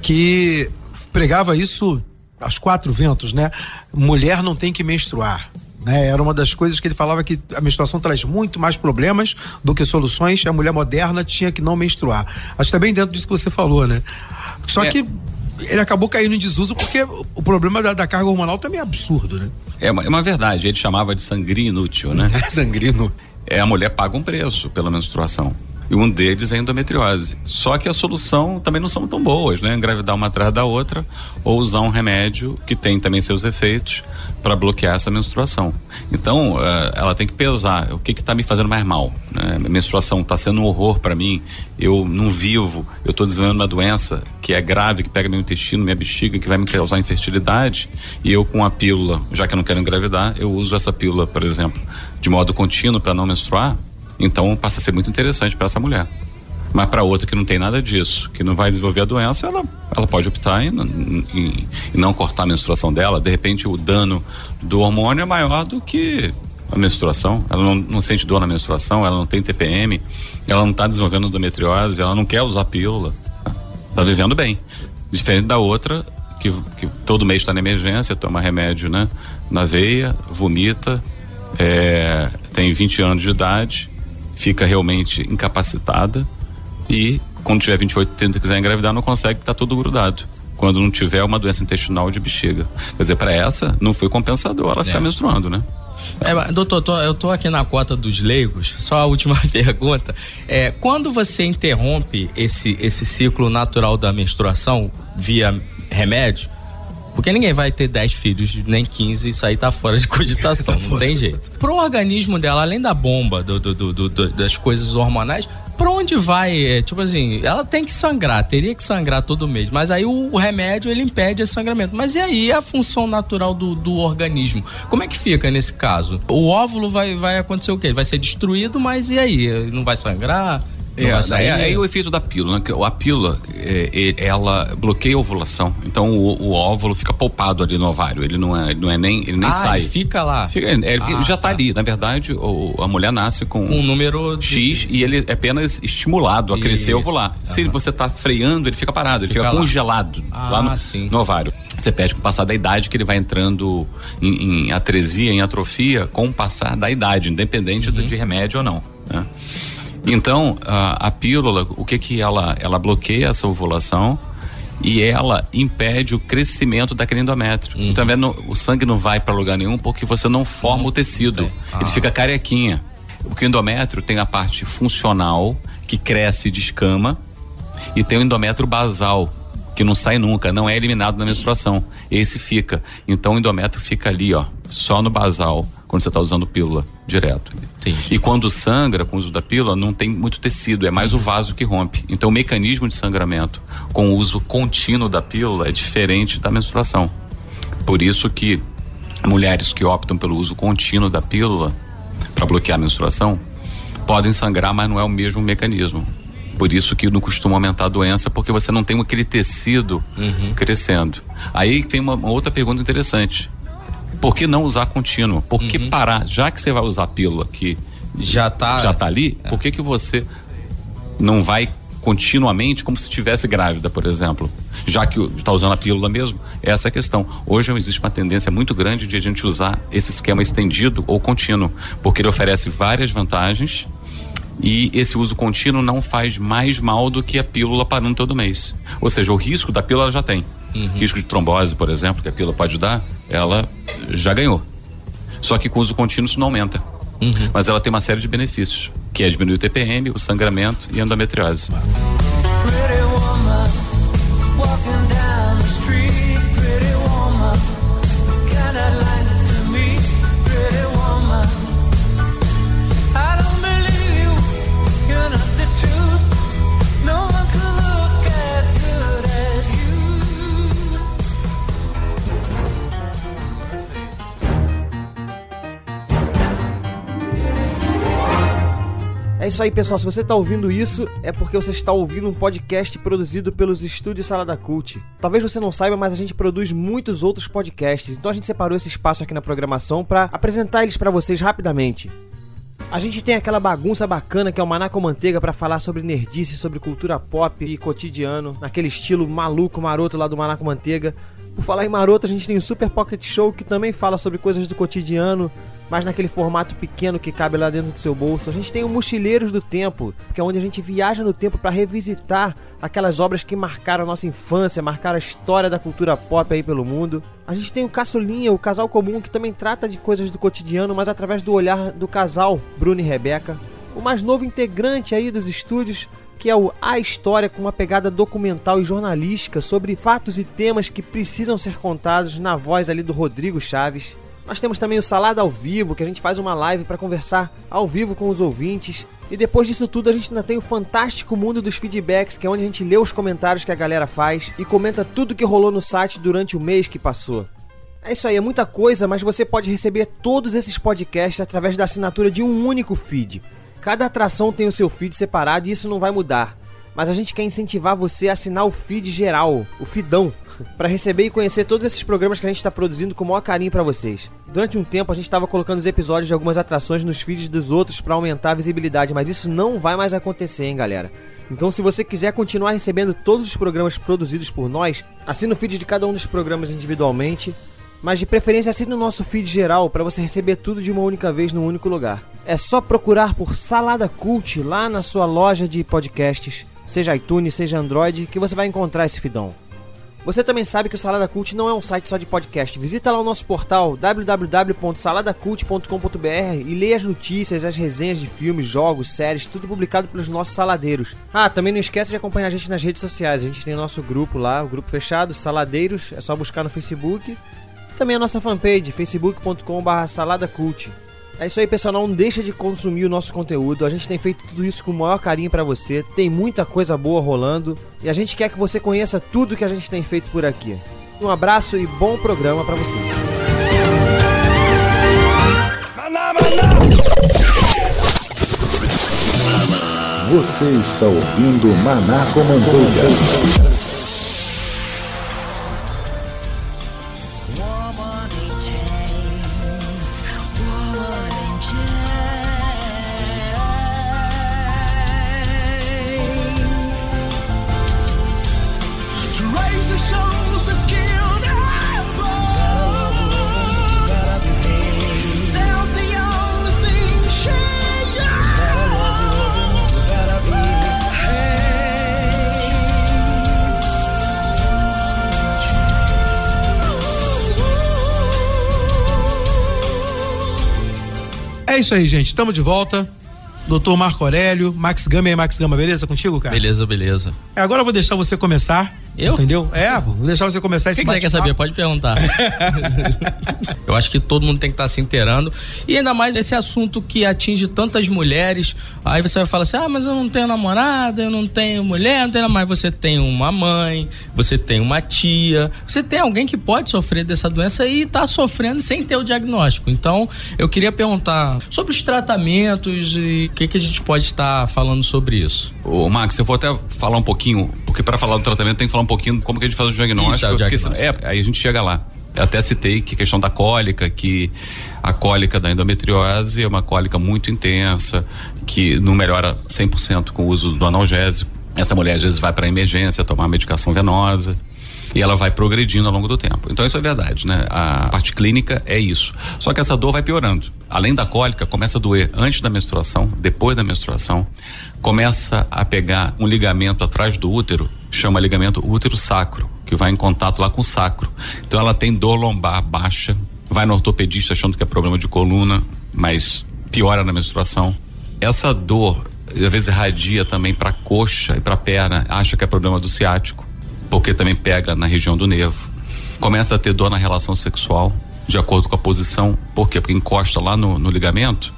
Que pregava isso aos quatro ventos, né? Mulher não tem que menstruar. Né? Era uma das coisas que ele falava que a menstruação traz muito mais problemas do que soluções. A mulher moderna tinha que não menstruar. Acho que tá bem dentro disso que você falou, né? Só É. que ele acabou caindo em desuso porque o problema da, da carga hormonal também é absurdo, né? É uma, é uma verdade, ele chamava de sangria inútil, né? Sangrino. é a mulher paga um preço pela menstruação. E um deles é a endometriose. Só que a solução também não são tão boas, né? Engravidar uma atrás da outra ou usar um remédio que tem também seus efeitos para bloquear essa menstruação. Então, eh, ela tem que pesar o que está me fazendo mais mal. Né? Menstruação está sendo um horror para mim. Eu não vivo, eu estou desenvolvendo uma doença que é grave, que pega meu intestino, minha bexiga, que vai me causar infertilidade. E eu, com a pílula, já que eu não quero engravidar, eu uso essa pílula, por exemplo, de modo contínuo para não menstruar. Então passa a ser muito interessante para essa mulher. Mas para outra que não tem nada disso, que não vai desenvolver a doença, ela, ela pode optar em, em- em- não cortar a menstruação dela. De repente, o dano do hormônio é maior do que a menstruação. Ela não, não sente dor na menstruação, ela não tem TPM, ela não está desenvolvendo endometriose, ela não quer usar pílula. Tá vivendo bem. Diferente da outra, que, que todo mês está na emergência, toma remédio né, na veia, vomita, é, tem 20 anos de idade, fica realmente incapacitada e quando tiver 28, 30 e quiser engravidar, não consegue, tá tudo grudado. Quando não tiver uma doença intestinal de bexiga. Quer dizer, para essa, não foi compensador ela ficar É. menstruando, né? É, doutor, tô- eu tô aqui na cota dos leigos. Só a última pergunta. É, quando você interrompe esse, esse ciclo natural da menstruação via remédio, porque ninguém vai ter 10 filhos, nem 15, isso aí tá fora de cogitação, não tem jeito. Pro organismo dela, além da bomba, do- do- do- das coisas hormonais, pra onde vai? É, tipo assim, ela tem que sangrar, teria que sangrar todo mês, mas aí o, o remédio ele impede esse sangramento. Mas e aí a função natural do, do organismo? Como é que fica nesse caso? O óvulo vai, vai acontecer o quê? Vai ser destruído, mas e aí? Não vai sangrar? É, vai é, é o efeito da pílula. né? A pílula, é, é, ela bloqueia a ovulação. Então o, o óvulo fica poupado ali no ovário. Ele não é, ele não é nem, ele nem Ah, sai. ele fica lá. Fica- ele Ah, já tá, tá. ali. Na verdade, o- a mulher nasce com um número de- X e ele é apenas estimulado a crescer e Isso. ovular. Se você tá freando, ele fica parado, ele Fica fica, lá. congelado Ah, lá no, sim. no ovário. Você perde com o passar da idade que ele vai entrando em, em atresia, em atrofia, com o passar da idade, independente Uhum. de, de remédio ou não. né? Então, a, a pílula, o que que ela, ela bloqueia essa ovulação e ela impede o crescimento daquele endométrio. Uhum. Então, vendo, o sangue não vai para lugar nenhum porque você não forma o tecido. Ele Ele fica carequinha. Porque o endométrio tem a parte funcional, que cresce e descama, e tem o endométrio basal, que não sai nunca, não é eliminado na menstruação. Esse fica. Então o endométrio fica ali, ó, só no basal, quando você está usando pílula direto. Entendi. E quando sangra com o uso da pílula, não tem muito tecido, é mais o vaso que rompe. Então o mecanismo de sangramento com o uso contínuo da pílula é diferente da menstruação. Por isso que mulheres que optam pelo uso contínuo da pílula para bloquear a menstruação podem sangrar, mas não é o mesmo mecanismo. Por isso que não costuma aumentar a doença, porque você não tem aquele tecido crescendo. Aí tem uma, uma outra pergunta interessante. Por que não usar contínuo? Por que parar? Já que você vai usar a pílula que Já tá. já tá ali, por que que você não vai continuamente como se estivesse grávida, por exemplo? Já que está usando a pílula mesmo? Essa é a questão. Hoje existe uma tendência muito grande de a gente usar esse esquema estendido ou contínuo, porque ele oferece várias vantagens e esse uso contínuo não faz mais mal do que a pílula parando todo mês. Ou seja, o risco da pílula ela já tem. Risco de trombose, por exemplo, que a pílula pode dar, ela já ganhou. Só que com o uso contínuo isso não aumenta. Mas ela tem uma série de benefícios, que é diminuir o TPM, o sangramento e a endometriose. Pretty É isso aí, pessoal. Se você está ouvindo isso, é porque você está ouvindo um podcast produzido pelos estúdios Salada Cult. Talvez você não saiba, mas a gente produz muitos outros podcasts. Então a gente separou esse espaço aqui na programação para apresentar eles para vocês rapidamente. A gente tem aquela bagunça bacana que é o Maná com Manteiga para falar sobre nerdice, sobre cultura pop e cotidiano, naquele estilo maluco, maroto lá do Maná com Manteiga. Por falar em maroto, a gente tem o Super Pocket Show que também fala sobre coisas do cotidiano, mas naquele formato pequeno que cabe lá dentro do seu bolso. A gente tem o Mochileiros do Tempo, que é onde a gente viaja no tempo para revisitar aquelas obras que marcaram a nossa infância, marcaram a história da cultura pop aí pelo mundo. A gente tem o Caçulinha, o casal comum, que também trata de coisas do cotidiano, mas através do olhar do casal, Bruno e Rebeca. O mais novo integrante aí dos estúdios, que é o A História, com uma pegada documental e jornalística sobre fatos e temas que precisam ser contados na voz ali do Rodrigo Chaves. Nós temos também o Salada ao Vivo, que a gente faz uma live para conversar ao vivo com os ouvintes. E depois disso tudo, a gente ainda tem o fantástico mundo dos feedbacks, que é onde a gente lê os comentários que a galera faz e comenta tudo que rolou no site durante o mês que passou. É isso aí, é muita coisa, mas você pode receber todos esses podcasts através da assinatura de um único feed. Cada atração tem o seu feed separado e isso não vai mudar. Mas a gente quer incentivar você a assinar o feed geral, o feedão, para receber e conhecer todos esses programas que a gente está produzindo com o maior carinho para vocês. Durante um tempo a gente estava colocando os episódios de algumas atrações nos feeds dos outros para aumentar a visibilidade, mas isso não vai mais acontecer, hein, galera. Então, se você quiser continuar recebendo todos os programas produzidos por nós, assina o feed de cada um dos programas individualmente, mas de preferência assine o nosso feed geral para você receber tudo de uma única vez num único lugar. É só procurar por Salada Cult lá na sua loja de podcasts, seja iTunes, seja Android, que você vai encontrar esse fidão. Você também sabe que o Salada Cult não é um site só de podcast. Visita lá o nosso portal www.saladacult.com.br e leia as notícias, as resenhas de filmes, jogos, séries, tudo publicado pelos nossos saladeiros. Ah, também não esquece de acompanhar a gente nas redes sociais. A gente tem nosso grupo lá, o grupo fechado, Saladeiros, é só buscar no Facebook. Também a nossa fanpage, facebook.com.br saladacult. É isso aí, pessoal. Não deixa de consumir o nosso conteúdo. A gente tem feito tudo isso com o maior carinho pra você. Tem muita coisa boa rolando. E a gente quer que você conheça tudo que a gente tem feito por aqui. Um abraço e bom programa pra você. Você está ouvindo Maná com isso aí, gente. Estamos de volta. Doutor Marco Aurélio, Max Gama e aí, Max Gama, beleza contigo, cara? Beleza, beleza. É, agora eu vou deixar você começar. Eu? Entendeu? É, vou deixar você começar O esse que, que você quer saber? Pode perguntar. eu acho que todo mundo tem que estar se inteirando. E ainda mais esse assunto que atinge tantas mulheres. Aí você vai falar assim: ah, mas eu não tenho namorada, eu não tenho mulher, não tenho mais. Você tem uma mãe, você tem uma tia, você tem alguém que pode sofrer dessa doença e tá sofrendo sem ter o diagnóstico. Então, eu queria perguntar sobre os tratamentos e o que, que a gente pode estar falando sobre isso. Ô, Max, eu vou até falar um pouquinho, porque para falar do tratamento tem que falar um pouquinho como que a gente faz o diagnóstico. Isso, é o porque diagnóstico. senão- é, aí a gente chega lá. Eu até citei que a questão da cólica, que a cólica da endometriose é uma cólica muito intensa, que não melhora 100% com o uso do analgésico. Essa mulher às vezes vai para emergência tomar medicação venosa e ela vai progredindo ao longo do tempo. Então isso é verdade, né? A parte clínica é isso. Só que essa dor vai piorando. Além da cólica, começa a doer antes da menstruação, depois da menstruação, começa a pegar um ligamento atrás do útero, chama ligamento útero sacro, que vai em contato lá com o sacro. Então ela tem dor lombar baixa, vai no ortopedista achando que é problema de coluna, mas piora na menstruação. Essa dor às vezes irradia também para coxa e para perna, acha que é problema do ciático porque também pega na região do nervo. Começa a ter dor na relação sexual, de acordo com a posição. Por quê? Porque encosta lá no, no ligamento.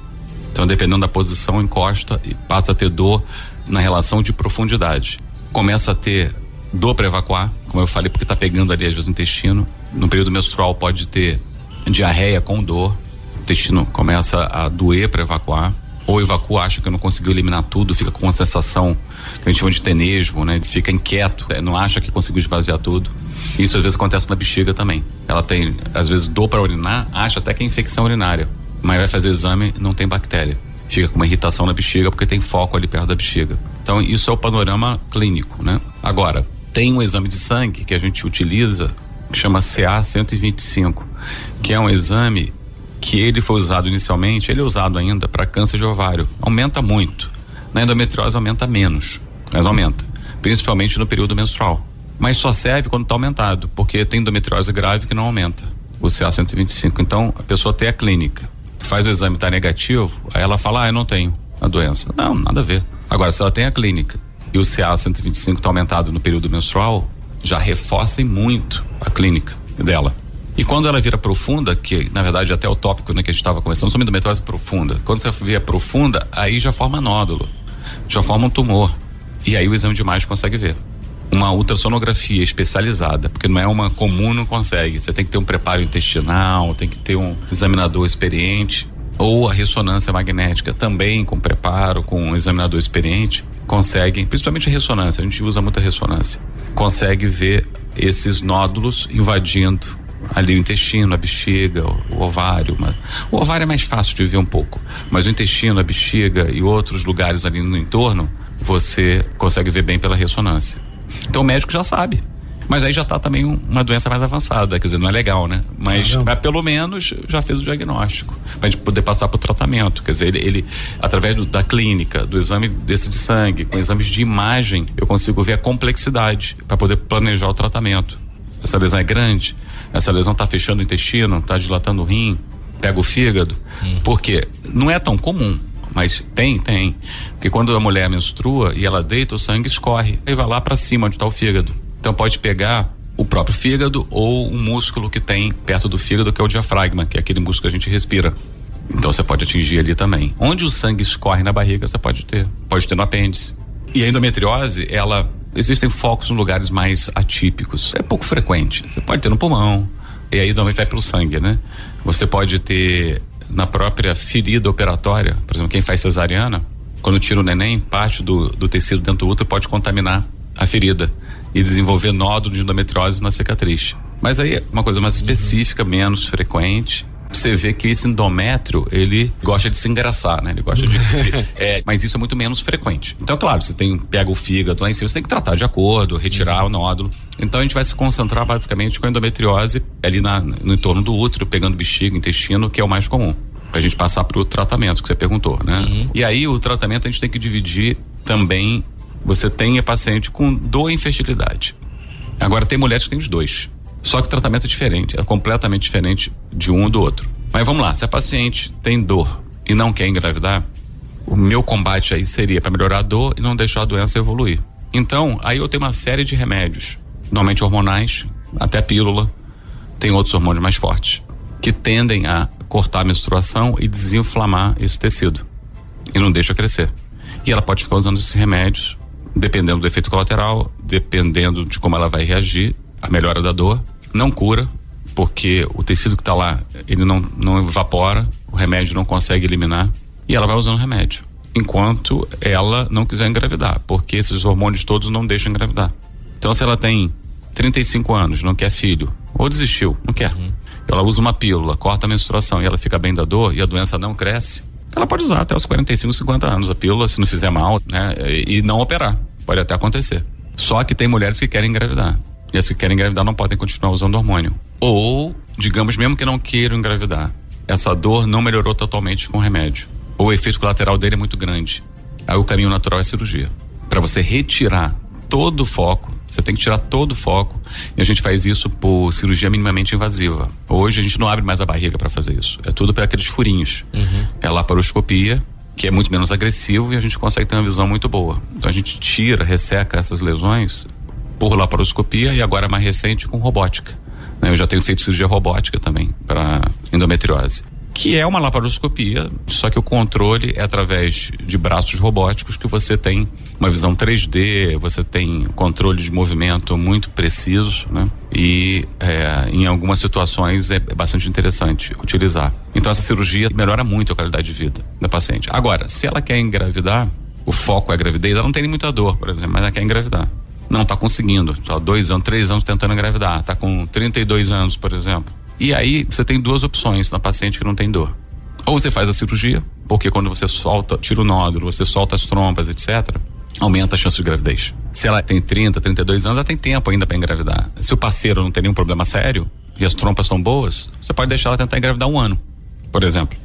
Então, dependendo da posição, encosta e passa a ter dor na relação de profundidade. Começa a ter dor para evacuar, como eu falei, porque está pegando ali às vezes o intestino. No período menstrual pode ter diarreia com dor. O intestino começa a doer para evacuar. ou evacua, acha que não conseguiu eliminar tudo, fica com uma sensação que a gente chama de tenesmo, né? Fica inquieto, é, não acha que conseguiu esvaziar tudo. Isso às vezes acontece na bexiga também. Ela tem, às vezes, dor para urinar, acha até que é infecção urinária, mas vai fazer exame não tem bactéria. Fica com uma irritação na bexiga porque tem foco ali perto da bexiga. Então, isso é o panorama clínico, né? Agora, tem um exame de sangue que a gente utiliza que chama CA125, que é um exame que ele foi usado inicialmente, ele é usado ainda para câncer de ovário. Aumenta muito. Na endometriose aumenta menos, mas aumenta, principalmente no período menstrual. Mas só serve quando está aumentado, porque tem endometriose grave que não aumenta o CA125. Então a pessoa tem a clínica, faz o exame está negativo, aí ela fala: "Ah, eu não tenho a doença". Não, nada a ver. Agora se ela tem a clínica e o CA125 está aumentado no período menstrual, já reforça muito a clínica dela. E quando ela vira profunda, que na verdade até o tópico né, que a gente estava conversando sobre endometriose profunda, quando você vira profunda, aí já forma nódulo, já forma um tumor. E aí o exame de imagem consegue ver. Uma ultrassonografia especializada, porque não é uma comum, não consegue. Você tem que ter um preparo intestinal, tem que ter um examinador experiente, ou a ressonância magnética também com preparo, com um examinador experiente, consegue, principalmente a ressonância, a gente usa muita ressonância, consegue ver esses nódulos invadindo ali o intestino, a bexiga, o, ovário. O ovário é mais fácil de ver um pouco, mas o intestino, a bexiga e outros lugares ali no entorno, você consegue ver bem pela ressonância. Então o médico já sabe. Mas aí já está também um- uma doença mais avançada, quer dizer, não é legal, né? Mas, mas pelo menos já fez o diagnóstico, para a gente poder passar para o tratamento. Quer dizer, ele, ele através do- da clínica, do exame desse de sangue, com exames de imagem, eu consigo ver a complexidade para poder planejar o tratamento. Essa lesão é grande, essa lesão está fechando o intestino, está dilatando o rim, pega o fígado. Por quê? Não é tão comum. Mas tem, tem. Porque quando a mulher menstrua e ela deita, o sangue escorre. Aí vai lá para cima onde está o fígado. Então pode pegar o próprio fígado ou um músculo que tem perto do fígado, que é o diafragma, que é aquele músculo que a gente respira. Então você pode atingir ali também. Onde o sangue escorre na barriga, você pode ter. Pode ter no apêndice. E a endometriose, ela. Existem focos em lugares mais atípicos. É pouco frequente. Você pode ter no pulmão. E aí normalmente vai pelo sangue, né? Você pode ter na própria ferida operatória, por exemplo, quem faz cesariana, quando tira o neném, parte do, do tecido dentro do útero pode contaminar a ferida e desenvolver nódulo de endometriose na cicatriz. Mas aí é uma coisa mais específica, menos frequente. Você vê que esse endométrio, ele gosta de se engraçar, né? Ele gosta de. é, mas isso é muito menos frequente. Então, claro, você tem, pega o fígado lá em cima, você tem que tratar de acordo, retirar o nódulo. Então, a gente vai se concentrar basicamente com a endometriose ali na, no entorno do útero, pegando bexiga, intestino, que é o mais comum. Pra gente passar pro tratamento que você perguntou, né? E aí, o tratamento a gente tem que dividir também. Você tem a paciente com dor e infertilidade. Agora, tem mulheres que têm os dois. Só que o tratamento é diferente, é completamente diferente de um ou do outro. Mas vamos lá, se a paciente tem dor e não quer engravidar, o meu combate aí seria para melhorar a dor e não deixar a doença evoluir. Então, aí eu tenho uma série de remédios, normalmente hormonais, até pílula, tem outros hormônios mais fortes, que tendem a cortar a menstruação e desinflamar esse tecido e não deixa crescer. E ela pode ficar usando esses remédios, dependendo do efeito colateral, dependendo de como ela vai reagir, a melhora da dor. Não cura, porque o tecido que está lá, ele não, não evapora, o remédio não consegue eliminar, e ela vai usando o remédio. Enquanto ela não quiser engravidar, porque esses hormônios todos não deixam engravidar. Então, se ela tem 35 anos, não quer filho, ou desistiu, não quer. Ela usa uma pílula, corta a menstruação e ela fica bem da dor e a doença não cresce. Ela pode usar até os 45, 50 anos a pílula, se não fizer mal, né? E não operar. Pode até acontecer. Só que tem mulheres que querem engravidar. E as que querem engravidar não podem continuar usando hormônio. Ou, digamos, mesmo que não queiram engravidar, essa dor não melhorou totalmente com o remédio. Ou o efeito colateral dele é muito grande. Aí o caminho natural é a cirurgia. Para você retirar todo o foco, você tem que tirar todo o foco e a gente faz isso por cirurgia minimamente invasiva. Hoje a gente não abre mais a barriga para fazer isso. É tudo para aqueles furinhos. É laparoscopia, que é muito menos agressivo e a gente consegue ter uma visão muito boa. Então a gente tira, resseca essas lesões por laparoscopia e agora mais recente com robótica. né? Eu já tenho feito cirurgia robótica também para endometriose. que é uma laparoscopia, só que o controle é através de braços robóticos que você tem uma visão 3D, você tem controle de movimento muito preciso, né? E é, em algumas situações é, é bastante interessante utilizar. Então essa cirurgia melhora muito a qualidade de vida da paciente. Agora, se ela quer engravidar, o foco é a gravidez, ela não tem muita dor, por exemplo, mas ela quer engravidar. Não está conseguindo, só dois anos, três anos tentando engravidar, está com 32 anos, por exemplo. E aí você tem duas opções na paciente que não tem dor. Ou você faz a cirurgia, porque quando você solta, tira o nódulo, você solta as trompas, etc., aumenta a chance de gravidez. Se ela tem 30, 32 anos, ela tem tempo ainda para engravidar. Se o parceiro não tem nenhum problema sério e as trompas estão boas, você pode deixar ela tentar engravidar um ano, por exemplo.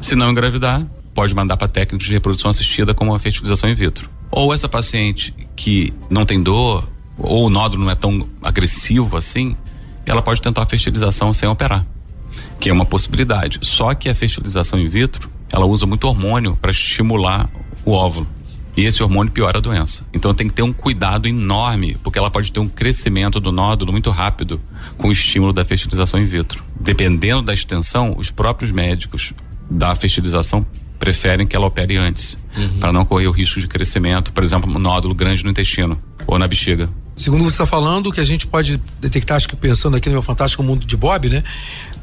Se não engravidar, pode mandar para técnicos de reprodução assistida como a fertilização in vitro. Ou essa paciente que não tem dor, ou o nódulo não é tão agressivo assim, ela pode tentar a fertilização sem operar, que é uma possibilidade. Só que a fertilização in vitro, ela usa muito hormônio para estimular o óvulo. E esse hormônio piora a doença. Então tem que ter um cuidado enorme, porque ela pode ter um crescimento do nódulo muito rápido com o estímulo da fertilização in vitro. Dependendo da extensão, os próprios médicos da fertilização preferem que ela opere antes, para não correr o risco de crescimento, por exemplo, um nódulo grande no intestino ou na bexiga. Segundo você está falando, o que a gente pode detectar, acho que pensando aqui no meu fantástico mundo de Bob, né?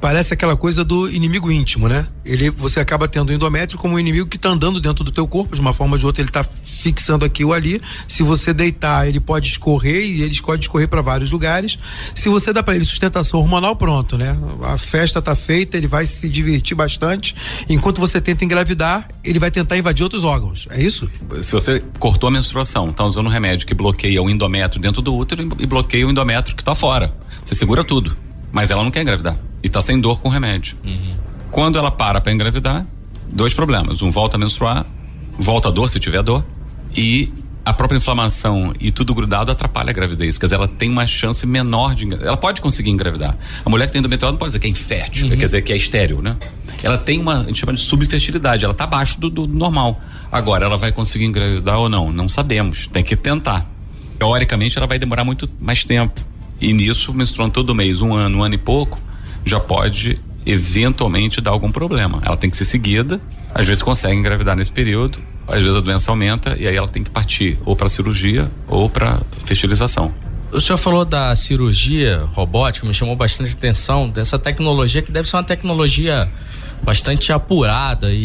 Parece aquela coisa do inimigo íntimo, né? Ele, você acaba tendo o endométrio como um inimigo que está andando dentro do teu corpo, de uma forma ou de outra ele está fixando aqui ou ali. Se você deitar, ele pode escorrer e ele pode escorrer para vários lugares. Se você dá para ele sustentação hormonal, pronto, né? A festa tá feita, ele vai se divertir bastante. Enquanto você tenta engravidar, ele vai tentar invadir outros órgãos. É isso? Se você cortou a menstruação, tá usando um remédio que bloqueia o endométrio dentro do útero e bloqueia o endométrio que tá fora. Você segura tudo. Mas ela não quer engravidar. E tá sem dor com remédio. Quando ela para para engravidar, dois problemas. Um, volta a menstruar, volta a dor se tiver dor. E a própria inflamação e tudo grudado atrapalha a gravidez. Quer dizer, ela tem uma chance menor de engravidar. Ela pode conseguir engravidar. A mulher que tem endometriose não pode dizer que é infértil, quer dizer que é estéril, né? Ela tem uma, a gente chama de subfertilidade, ela tá abaixo do, do normal. Agora, ela vai conseguir engravidar ou não? Não sabemos, tem que tentar. Teoricamente, ela vai demorar muito mais tempo. E nisso, menstruando todo mês, um ano, um ano e pouco, já pode eventualmente dar algum problema. Ela tem que ser seguida, às vezes consegue engravidar nesse período, às vezes a doença aumenta e aí ela tem que partir ou para cirurgia ou para fertilização. O senhor falou da cirurgia robótica, me chamou bastante atenção dessa tecnologia que deve ser uma tecnologia bastante apurada e,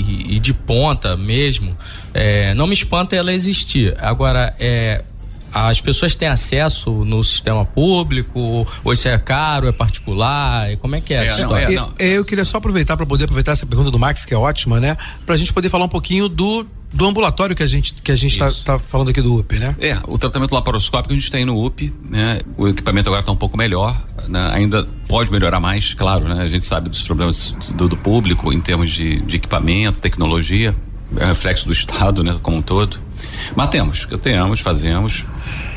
e- e de ponta mesmo. É, não me espanta ela existir. Agora, é, as pessoas têm acesso no sistema público? Ou isso é caro, é particular? Como é que é, essa história? Eu, eu queria só aproveitar para poder aproveitar essa pergunta do Max, que é ótima, né? Pra gente poder falar um pouquinho do, do ambulatório que a gente, que a gente tá, tá falando aqui do UP, né? É, o tratamento laparoscópico a gente tem no UP, né? O equipamento agora está um pouco melhor, né? Ainda pode melhorar mais, claro, né? A gente sabe dos problemas do, do público em termos de, de equipamento, tecnologia, é reflexo do Estado, né? Como um todo. Mas temos, temos, fazemos.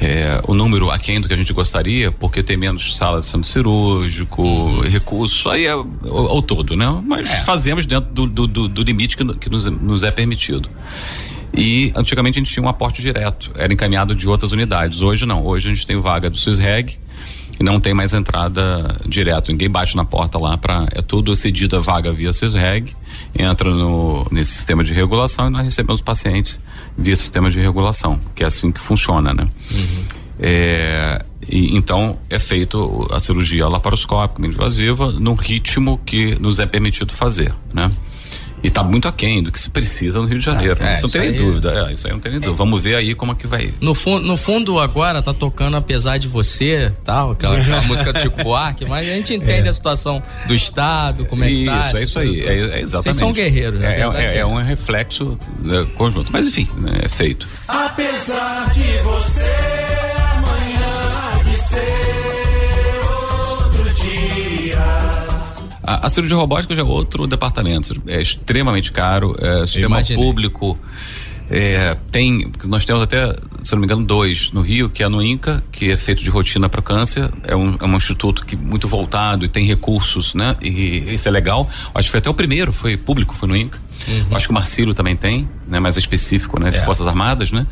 É, o número aquém do que a gente gostaria, porque tem menos sala de centro cirúrgico, recurso, aí é o, o todo, né? Mas fazemos dentro do, do, do- do limite que, que nos, nos é permitido. E antigamente a gente tinha um aporte direto, era encaminhado de outras unidades. Hoje não, hoje a gente tem vaga do SUSREG e não tem mais entrada direto. Ninguém bate na porta lá para é tudo cedido a vaga via SUSREG, entra no nesse sistema de regulação e nós recebemos pacientes via sistema de regulação, que é assim que funciona, né? É, e, então é feito a cirurgia laparoscópica invasiva no ritmo que nos é permitido fazer, né? E tá muito aquém do que se precisa no Rio de Janeiro. é, isso não isso tem nem aí- dúvida. É, isso aí não tem nem dúvida. Vamos ver aí como é que vai. No, fun- no fundo, agora tá tocando Apesar de Você, tal, aquela, aquela música do Chico Buarque, mas a gente entende a situação do Estado, como é que isso, tá. é essa isso aí. É, é exatamente. Vocês são guerreiros, né? É, é, é um reflexo né, conjunto. Mas enfim, né, é feito. Apesar de você amanhã há de ser A, a cirurgia robótica já é outro departamento. É extremamente caro. É, sistema imaginei. público. é, tem, nós temos até, se não me engano, dois no Rio, que é no INCA, que é feito de rotina para câncer. É um, é um instituto que muito voltado e tem recursos, né? E isso é legal. Acho que foi até o primeiro, foi público, foi no INCA. Eu Acho que o Marcílio também tem, né? Mas é específico, né? De Forças Armadas, né?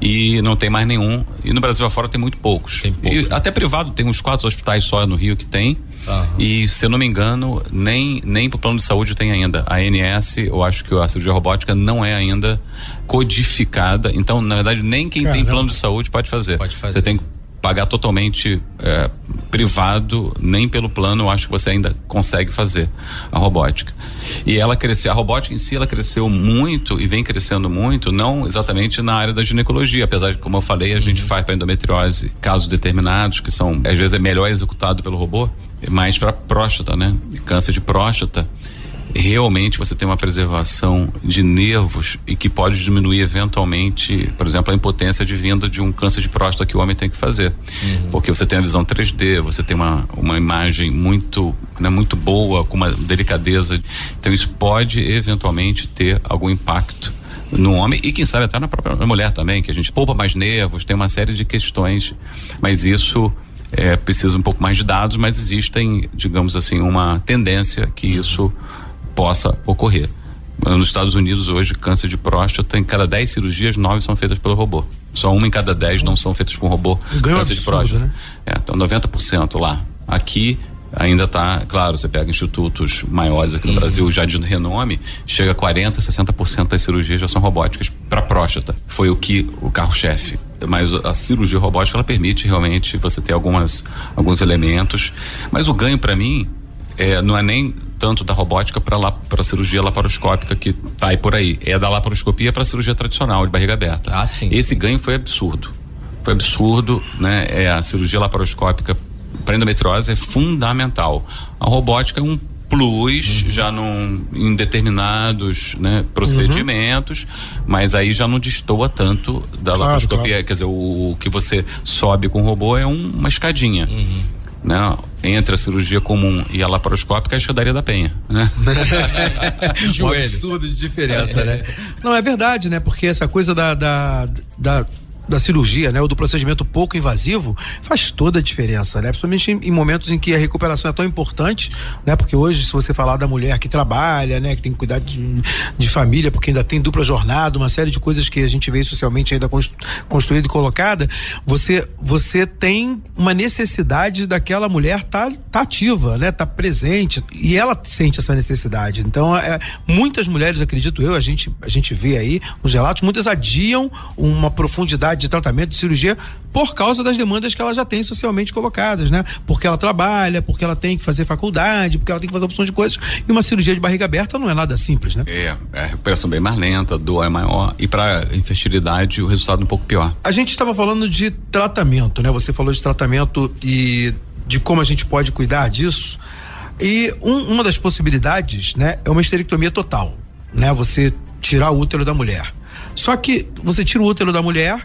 E não tem mais nenhum. E no Brasil afora tem muito poucos. E até privado tem uns quatro hospitais só no Rio que tem. E se eu não me engano, nem, nem pro plano de saúde tem ainda. A ANS, eu acho que a cirurgia robótica não é ainda codificada. Então, na verdade, nem quem tem Caramba. plano de saúde pode fazer. Pode fazer. Você tem que pagar totalmente é, privado, nem pelo plano eu acho que você ainda consegue fazer a robótica. E ela cresceu, a robótica em si ela cresceu muito e vem crescendo muito, não exatamente na área da ginecologia, apesar de como eu falei, a gente faz para endometriose casos determinados que são às vezes é melhor executado pelo robô, mas para próstata, né? Câncer de próstata realmente você tem uma preservação de nervos e que pode diminuir eventualmente, por exemplo, a impotência de vinda de um câncer de próstata que o homem tem que fazer. Porque você tem a visão 3D, você tem uma, uma imagem muito, né, muito boa, com uma delicadeza. Então isso pode eventualmente ter algum impacto no homem e quem sabe até na própria mulher também, que a gente poupa mais nervos, tem uma série de questões, mas isso é, precisa um pouco mais de dados, mas existem, digamos assim, uma tendência que isso possa ocorrer. Nos Estados Unidos, hoje, câncer de próstata, em cada 10 cirurgias, 9 são feitas pelo robô. Só uma em cada 10 não são feitas por um robô. Um câncer de absurdo, próstata. né? É, então 90% lá. Aqui ainda está, claro, você pega institutos maiores aqui no Brasil, já de renome, chega a 40, 60% das cirurgias já são robóticas para próstata. Foi o que o carro-chefe. Mas a cirurgia robótica ela permite realmente você ter algumas alguns elementos, mas o ganho para mim é, não é nem tanto da robótica para lá para cirurgia laparoscópica que tá aí por aí, é da laparoscopia para cirurgia tradicional de barriga aberta. Ah, sim. Esse ganho foi absurdo. Foi absurdo, né? É a cirurgia laparoscópica para endometriose é fundamental. A robótica é um plus Uhum. já num, em determinados né, procedimentos, mas aí já não destoa tanto da Claro, laparoscopia. Quer dizer, o, o que você sobe com o robô é um- uma escadinha. Uhum. Né? Entre a cirurgia comum e a laparoscópica, é a escadaria da penha. Né? um absurdo de diferença, né? Não, é verdade, né? Porque essa coisa da, da, da, da cirurgia, né? Ou do procedimento pouco invasivo faz toda a diferença, né? Principalmente em, em momentos em que a recuperação é tão importante, né? Porque hoje, se você falar da mulher que trabalha, né? Que tem que cuidar de, de família, porque ainda tem dupla jornada, uma série de coisas que a gente vê socialmente ainda constru- construída e colocada, você, você tem uma necessidade daquela mulher tá, tá ativa, né? Tá presente e ela sente essa necessidade. Então, é, muitas mulheres, acredito eu, a gente, a gente vê aí nos relatos, muitas adiam uma profundidade de tratamento, de cirurgia, por causa das demandas que ela já tem socialmente colocadas, né? Porque ela trabalha, porque ela tem que fazer faculdade, porque ela tem que fazer opções de coisas. E uma cirurgia de barriga aberta não é nada simples, né? É, é a recuperação bem mais lenta, a dor é maior e para infertilidade o resultado é um pouco pior. A gente estava falando de tratamento, né? Você falou de tratamento e de como a gente pode cuidar disso. E um- uma das possibilidades, né, é uma esterectomia total, né? Você tirar o útero da mulher. Só que você tira o útero da mulher,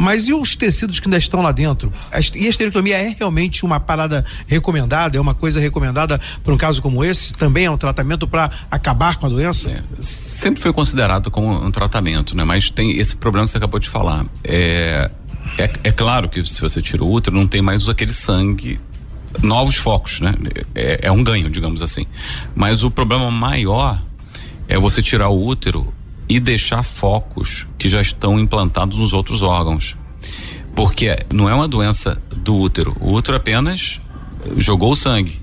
mas e os tecidos que ainda estão lá dentro? E a esterectomia é realmente uma parada recomendada? É uma coisa recomendada para um caso como esse? Também é um tratamento para acabar com a doença? É, sempre foi considerado como um tratamento, né? Mas tem esse problema que você acabou de falar. É, é, é claro que se você tira o útero, não tem mais aquele sangue, novos focos, né? É, é um ganho, digamos assim. Mas o problema maior é você tirar o útero e deixar focos que já estão implantados nos outros órgãos. Porque não é uma doença do útero. O útero apenas jogou o sangue.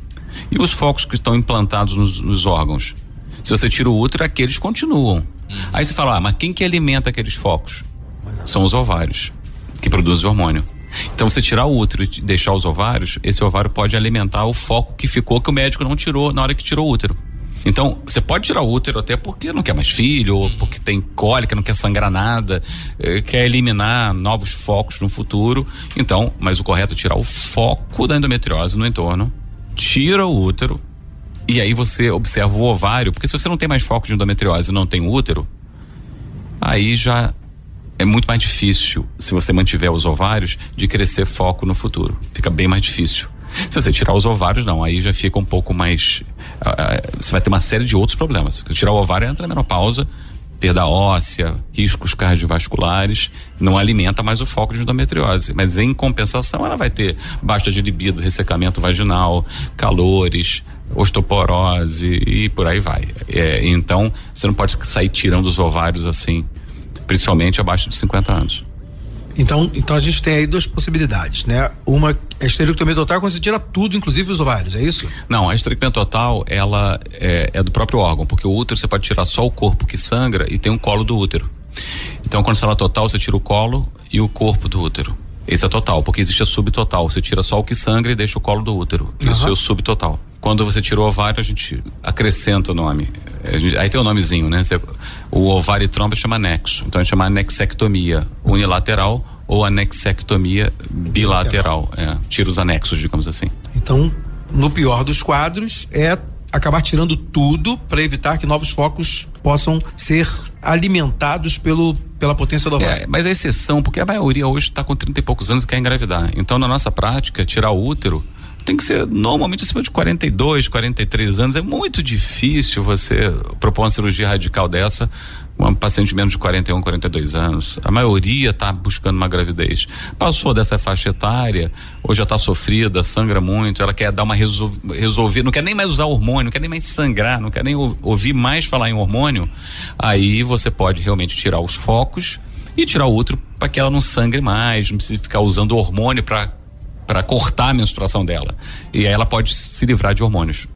E os focos que estão implantados nos, nos órgãos? Se você tira o útero, aqueles continuam. Aí você fala, ah, mas quem que alimenta aqueles focos? São os ovários, que produzem hormônio. Então, você tirar o útero e deixar os ovários, esse ovário pode alimentar o foco que ficou que o médico não tirou na hora que tirou o útero. Então, você pode tirar o útero até porque não quer mais filho, ou porque tem cólica, não quer sangrar nada, eh, quer eliminar novos focos no futuro. Então, mas o correto é tirar o foco da endometriose no entorno, tira o útero, e aí você observa o ovário, porque se você não tem mais foco de endometriose e não tem útero, aí já é muito mais difícil, se você mantiver os ovários, de crescer foco no futuro. Fica bem mais difícil. Se você tirar os ovários, não, aí já fica um pouco mais. Você vai ter uma série de outros problemas. Se tirar o ovário, entra na menopausa perda óssea, riscos cardiovasculares, não alimenta mais o foco de endometriose. Mas em compensação, ela vai ter baixa de libido, ressecamento vaginal, calores, osteoporose e por aí vai. É, então, você não pode sair tirando os ovários assim, principalmente abaixo de 50 anos. Então, então a gente tem aí duas possibilidades, né? Uma é a esterectomia total quando você tira tudo, inclusive os ovários, é isso? Não, a esterectomia total, ela é, é do próprio órgão, porque o útero você pode tirar só o corpo que sangra e tem um colo do útero. Então, quando você fala total, você tira o colo e o corpo do útero. Esse é total, porque existe a subtotal. Você tira só o que sangra e deixa o colo do útero. Isso Aham. é o subtotal. Quando você tirou o ovário, a gente acrescenta o nome. Gente- aí tem o nomezinho, né? Você- o ovário e trompa chama anexo. Então a gente chama anexectomia unilateral ou anexectomia bilateral. É, tira os anexos, digamos assim. Então, no pior dos quadros, é acabar tirando tudo para evitar que novos focos possam ser alimentados pelo, pela potência do ovário. É, mas é exceção, porque a maioria hoje está com 30 e poucos anos e quer engravidar. Então, na nossa prática, tirar o útero tem que ser normalmente acima de 42, 43 anos. É muito difícil você propor uma cirurgia radical dessa uma paciente menos de 41, 42 anos. A maioria está buscando uma gravidez. Passou dessa faixa etária, ou já está sofrida, sangra muito, ela quer dar uma resol resolver, não quer nem mais usar hormônio, não quer nem mais sangrar, não quer nem ou- ouvir mais falar em hormônio. Aí você pode realmente tirar os focos e tirar o útero para que ela não sangre mais, não precisa ficar usando hormônio para para cortar a menstruação dela. E aí ela pode se livrar de hormônios.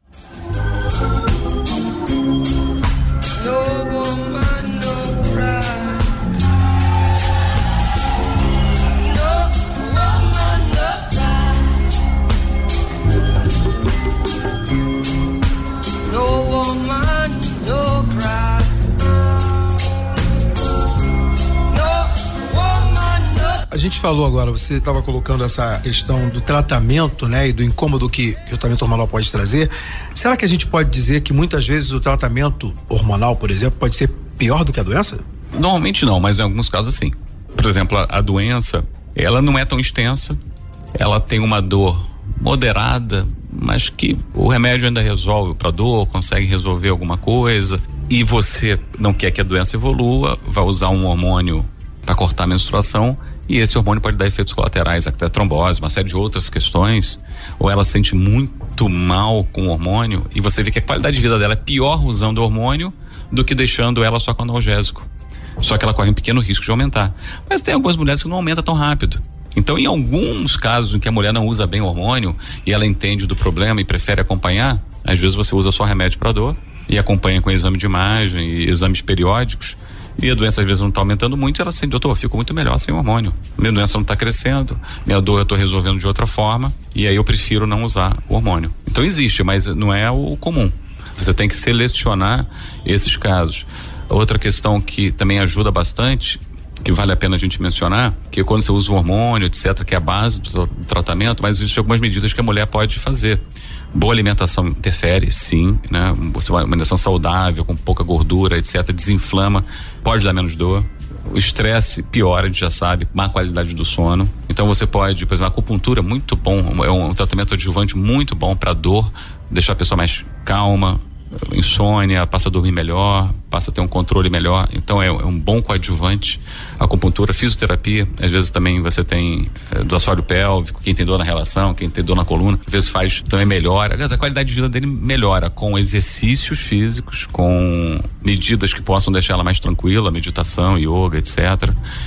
Gente falou agora, você estava colocando essa questão do tratamento, né, e do incômodo que, o tratamento hormonal pode trazer. Será que a gente pode dizer que muitas vezes o tratamento hormonal, por exemplo, pode ser pior do que a doença? Normalmente não, mas em alguns casos sim. Por exemplo, a, a doença, ela não é tão extensa, ela tem uma dor moderada, mas que o remédio ainda resolve para dor, consegue resolver alguma coisa. E você não quer que a doença evolua, vai usar um hormônio para cortar a menstruação e esse hormônio pode dar efeitos colaterais, até trombose, uma série de outras questões. Ou ela sente muito mal com o hormônio e você vê que a qualidade de vida dela é pior usando o hormônio do que deixando ela só com analgésico. Só que ela corre um pequeno risco de aumentar. Mas tem algumas mulheres que não aumenta tão rápido. Então, em alguns casos em que a mulher não usa bem o hormônio e ela entende do problema e prefere acompanhar, às vezes você usa só remédio para dor e acompanha com exame de imagem e exames periódicos. E a doença às vezes não está aumentando muito, ela sente, doutor, eu fico muito melhor sem hormônio. Minha doença não está crescendo, minha dor eu estou resolvendo de outra forma, e aí eu prefiro não usar o hormônio. Então existe, mas não é o comum. Você tem que selecionar esses casos. Outra questão que também ajuda bastante, que vale a pena a gente mencionar, que quando você usa o hormônio, etc., que é a base do, tra- do tratamento, mas existem algumas medidas que a mulher pode fazer. Boa alimentação interfere, sim, né? Você uma alimentação saudável, com pouca gordura, etc., desinflama, pode dar menos dor. O estresse piora, a gente já sabe, má qualidade do sono. Então você pode, por exemplo, a acupuntura é muito bom, é um, um tratamento adjuvante muito bom para dor, deixar a pessoa mais calma, insônia, passa a dormir melhor, passa a ter um controle melhor. Então é, é um bom coadjuvante. Acupuntura, fisioterapia, às vezes também você tem é, do assoalho pélvico, quem tem dor na relação, quem tem dor na coluna, às vezes faz também melhora. Aliás, a qualidade de vida dele melhora com exercícios físicos, com medidas que possam deixar ela mais tranquila, meditação, yoga, etc.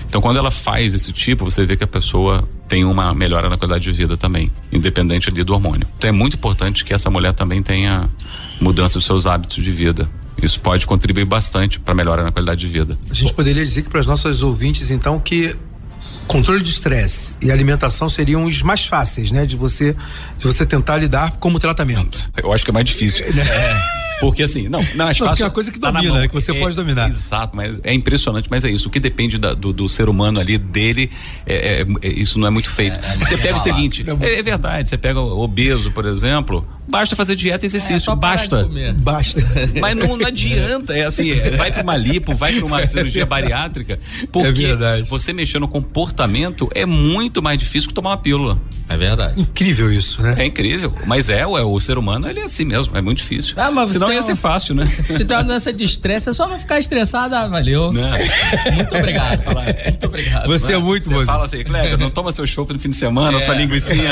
Então quando ela faz esse tipo, você vê que a pessoa tem uma melhora na qualidade de vida também, independente ali do hormônio. Então é muito importante que essa mulher também tenha mudança dos seus hábitos de vida. Isso pode contribuir bastante para melhora na qualidade de vida. A gente poderia dizer que para os nossos ouvintes, então, que controle de estresse e alimentação seriam os mais fáceis, né? De você, de você tentar lidar como tratamento. Eu acho que é mais difícil. Porque assim, não, não, acho Não, porque fácil. é uma coisa que tá na domina, né, que você pode dominar. Exato, mas é impressionante, mas é isso. O que depende da- do, do ser humano ali, dele, é, é- é- isso não é muito feito. você pega o seguinte, é, é verdade, você pega o obeso, por exemplo, Basta fazer dieta e exercício. parar basta. Basta. Mas não, não adianta. É assim, é, vai pra uma lipo, vai pra uma cirurgia bariátrica. Porque É verdade. você mexer no comportamento é muito mais difícil que tomar uma pílula. É verdade. Incrível isso, né? É incrível. Mas é, ué, o ser humano, ele é assim mesmo. É muito difícil. Ah, mas você Senão ia uma- ser fácil, né? Se tem uma doença de estresse, é só não ficar estressado. Ah, valeu. Não. Muito obrigado. Muito obrigado. Você é muito Você bom. fala assim, Cleber, não toma seu chopp no fim de semana, É. sua linguicinha.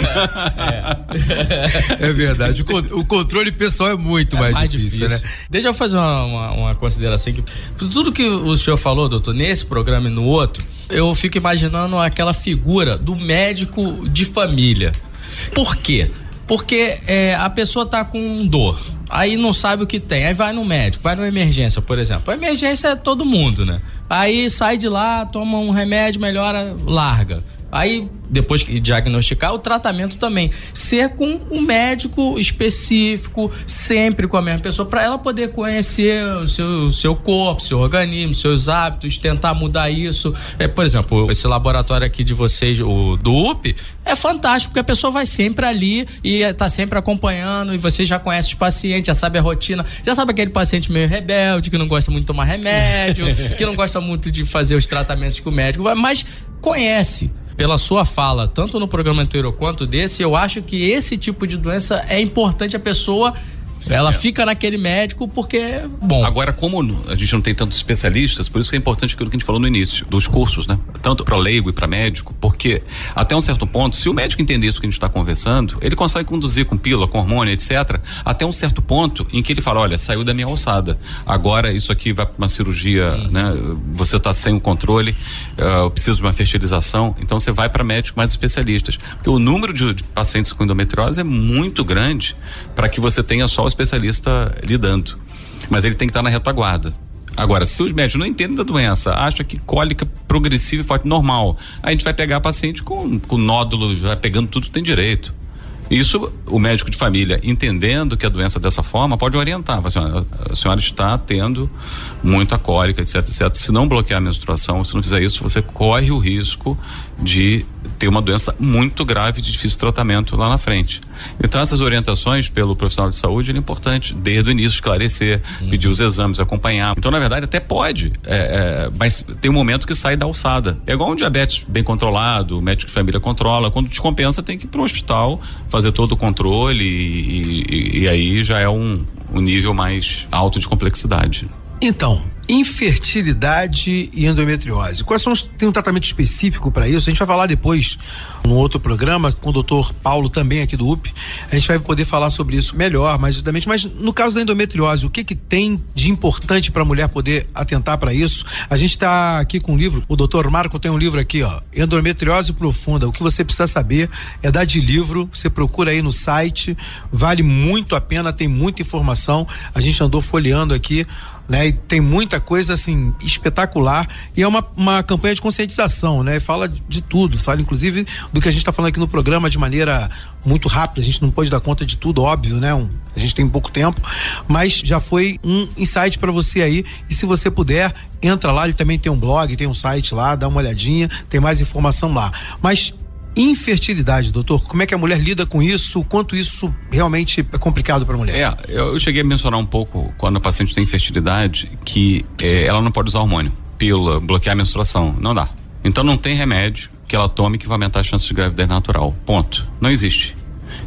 É verdade. O, con- o controle pessoal é muito mais, difícil, né? Deixa eu fazer uma, uma, uma consideração aqui. Tudo que o senhor falou, doutor, nesse programa e no outro, eu fico imaginando aquela figura do médico de família. Por quê? Porque é, a pessoa tá com dor, aí não sabe o que tem, aí vai no médico, vai numa emergência, por exemplo. A emergência é todo mundo, né? Aí sai de lá, toma um remédio, melhora, larga. Aí, depois que diagnosticar, o tratamento também. Ser com um médico específico, sempre com a mesma pessoa, para ela poder conhecer o seu, seu corpo, seu organismo, seus hábitos, tentar mudar isso. É, por exemplo, esse laboratório aqui de vocês, o do UP, é fantástico, porque a pessoa vai sempre ali e tá sempre acompanhando, e você já conhece os pacientes, já sabe a rotina, já sabe aquele paciente meio rebelde, que não gosta muito de tomar remédio, que não gosta muito de fazer os tratamentos com o médico, mas conhece. Pela sua fala, tanto no programa anterior quanto desse, eu acho que esse tipo de doença é importante a pessoa. Ela fica naquele médico porque, bom. Agora, como a gente não tem tantos especialistas, por isso que é importante aquilo que a gente falou no início, dos cursos, né? Tanto para leigo e para médico, porque até um certo ponto, se o médico entender isso que a gente está conversando, ele consegue conduzir com pílula, com hormônio, etc., até um certo ponto em que ele fala: olha, saiu da minha alçada, agora isso aqui vai para uma cirurgia, né? Você está sem o controle, ah, eu preciso de uma fertilização, então você vai para médicos mais especialistas. Porque o número de, de pacientes com endometriose é muito grande para que você tenha só o especialista lidando. Mas ele tem que estar na retaguarda. Agora, se os médicos não entendem da doença, acham que cólica progressiva e forte normal, a gente vai pegar paciente com, com nódulo, já pegando tudo tem direito. Isso, o médico de família, entendendo que a doença é dessa forma, pode orientar. Assim, "Olha, a senhora está tendo muita cólica, etc, etc. Se não bloquear a menstruação, se não fizer isso, você corre o risco de ter uma doença muito grave de difícil tratamento lá na frente. Então, essas orientações pelo profissional de saúde é importante, desde o início, esclarecer, pedir os exames, acompanhar. Então, na verdade, até pode, é, é, mas tem um momento que sai da alçada. É igual um diabetes bem controlado, o médico de família controla. Quando descompensa, tem que ir para o hospital, fazer todo o controle e, e- e aí já é um, um nível mais alto de complexidade. Então, infertilidade e endometriose. Quais são os, tem um tratamento específico para isso? A gente vai falar depois num outro programa com o doutor Paulo também aqui do UP. A gente vai poder falar sobre isso melhor, mais justamente. Mas no caso da endometriose, o que que tem de importante para a mulher poder atentar para isso? A gente está aqui com um livro. O doutor Marco tem um livro aqui, ó, Endometriose Profunda. O que você precisa saber é dar de livro. Você procura aí no site. Vale muito a pena. Tem muita informação. A gente andou folheando aqui né? E tem muita coisa assim espetacular e é uma, uma campanha de conscientização, né? Fala de, tudo, fala inclusive do que a gente está falando aqui no programa de maneira muito rápida. A gente não pode dar conta de tudo, óbvio, né? Um- a gente tem pouco tempo, mas já foi um insight para você aí. E se você puder, entra lá. Ele também tem um blog, tem um site lá, dá uma olhadinha, tem mais informação lá. Mas Infertilidade, doutor, como é que a mulher lida com isso? O quanto isso realmente é complicado para a mulher? É, eu, cheguei a mencionar um pouco quando a paciente tem infertilidade que eh, ela não pode usar hormônio, pílula, bloquear a menstruação. Não dá. Então não tem remédio que ela tome que vai aumentar a chance de gravidez natural. Ponto. Não existe.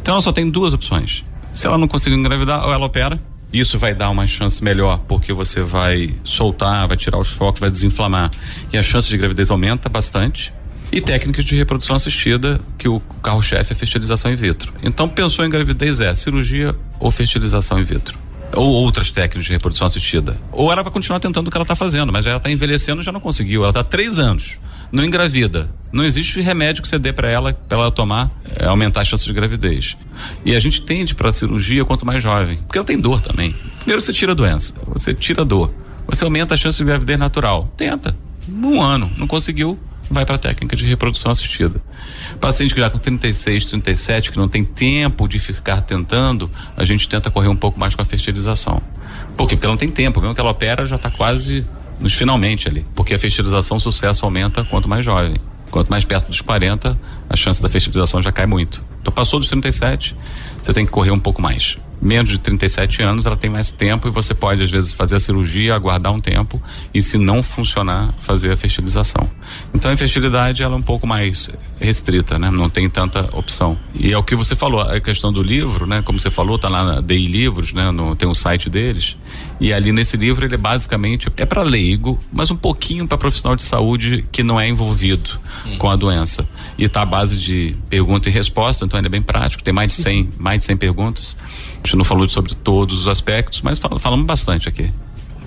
Então ela só tem duas opções. Se ela não conseguir engravidar, ou ela opera. Isso vai dar uma chance melhor, porque você vai soltar, vai tirar os focos, vai desinflamar. E a chance de gravidez aumenta bastante. E técnicas de reprodução assistida, que o carro-chefe é fertilização in vitro. Então, pensou em gravidez é cirurgia ou fertilização in vitro. Ou outras técnicas de reprodução assistida. Ou ela vai continuar tentando o que ela está fazendo, mas ela está envelhecendo já não conseguiu. Ela está três anos, não engravida. Não existe remédio que você dê para ela, para ela tomar, é, aumentar a chance de gravidez. E a gente tende para a cirurgia quanto mais jovem, porque ela tem dor também. Primeiro você tira a doença, você tira a dor, você aumenta a chance de gravidez natural. Tenta. Um ano, não conseguiu, vai para a técnica de reprodução assistida. Paciente que já com 36, 37, que não tem tempo de ficar tentando, a gente tenta correr um pouco mais com a fertilização. Por quê? Porque ela não tem tempo, mesmo que ela opera, já está quase nos finalmente ali. Porque a fertilização, o sucesso aumenta quanto mais jovem. Quanto mais perto dos 40, a chance da fertilização já cai muito. Então passou dos 37, você tem que correr um pouco mais. Menos de 37 anos, ela tem mais tempo e você pode, às vezes, fazer a cirurgia, aguardar um tempo e, se não funcionar, fazer a fertilização. Então, a infertilidade ela é um pouco mais restrita, né? Não tem tanta opção. E é o que você falou, a questão do livro, né? Como você falou, tá lá na DI Livros, né? No, tem um site deles. E ali nesse livro ele é basicamente é para leigo, mas um pouquinho para profissional de saúde que não é envolvido com a doença. E tá à base de pergunta e resposta, então ele é bem prático, tem mais de 100, mais de 100 perguntas. A gente não falou sobre todos os aspectos, mas fal- falamos bastante aqui.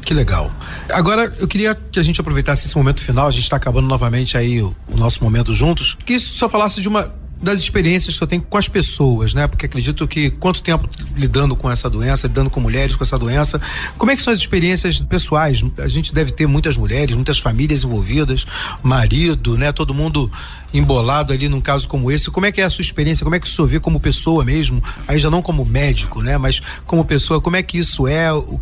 Que legal. Agora, eu queria que a gente aproveitasse esse momento final, a gente está acabando novamente aí o, o nosso momento juntos, que só falasse de uma das experiências que eu tenho com as pessoas, né? Porque acredito que quanto tempo lidando com essa doença, lidando com mulheres com essa doença, como é que são as experiências pessoais? A gente deve ter muitas mulheres, muitas famílias envolvidas, marido, né? Todo mundo embolado ali num caso como esse. Como é que é a sua experiência? Como é que o senhor vê como pessoa mesmo? Aí já não como médico, né? Mas como pessoa, como é que isso é? O,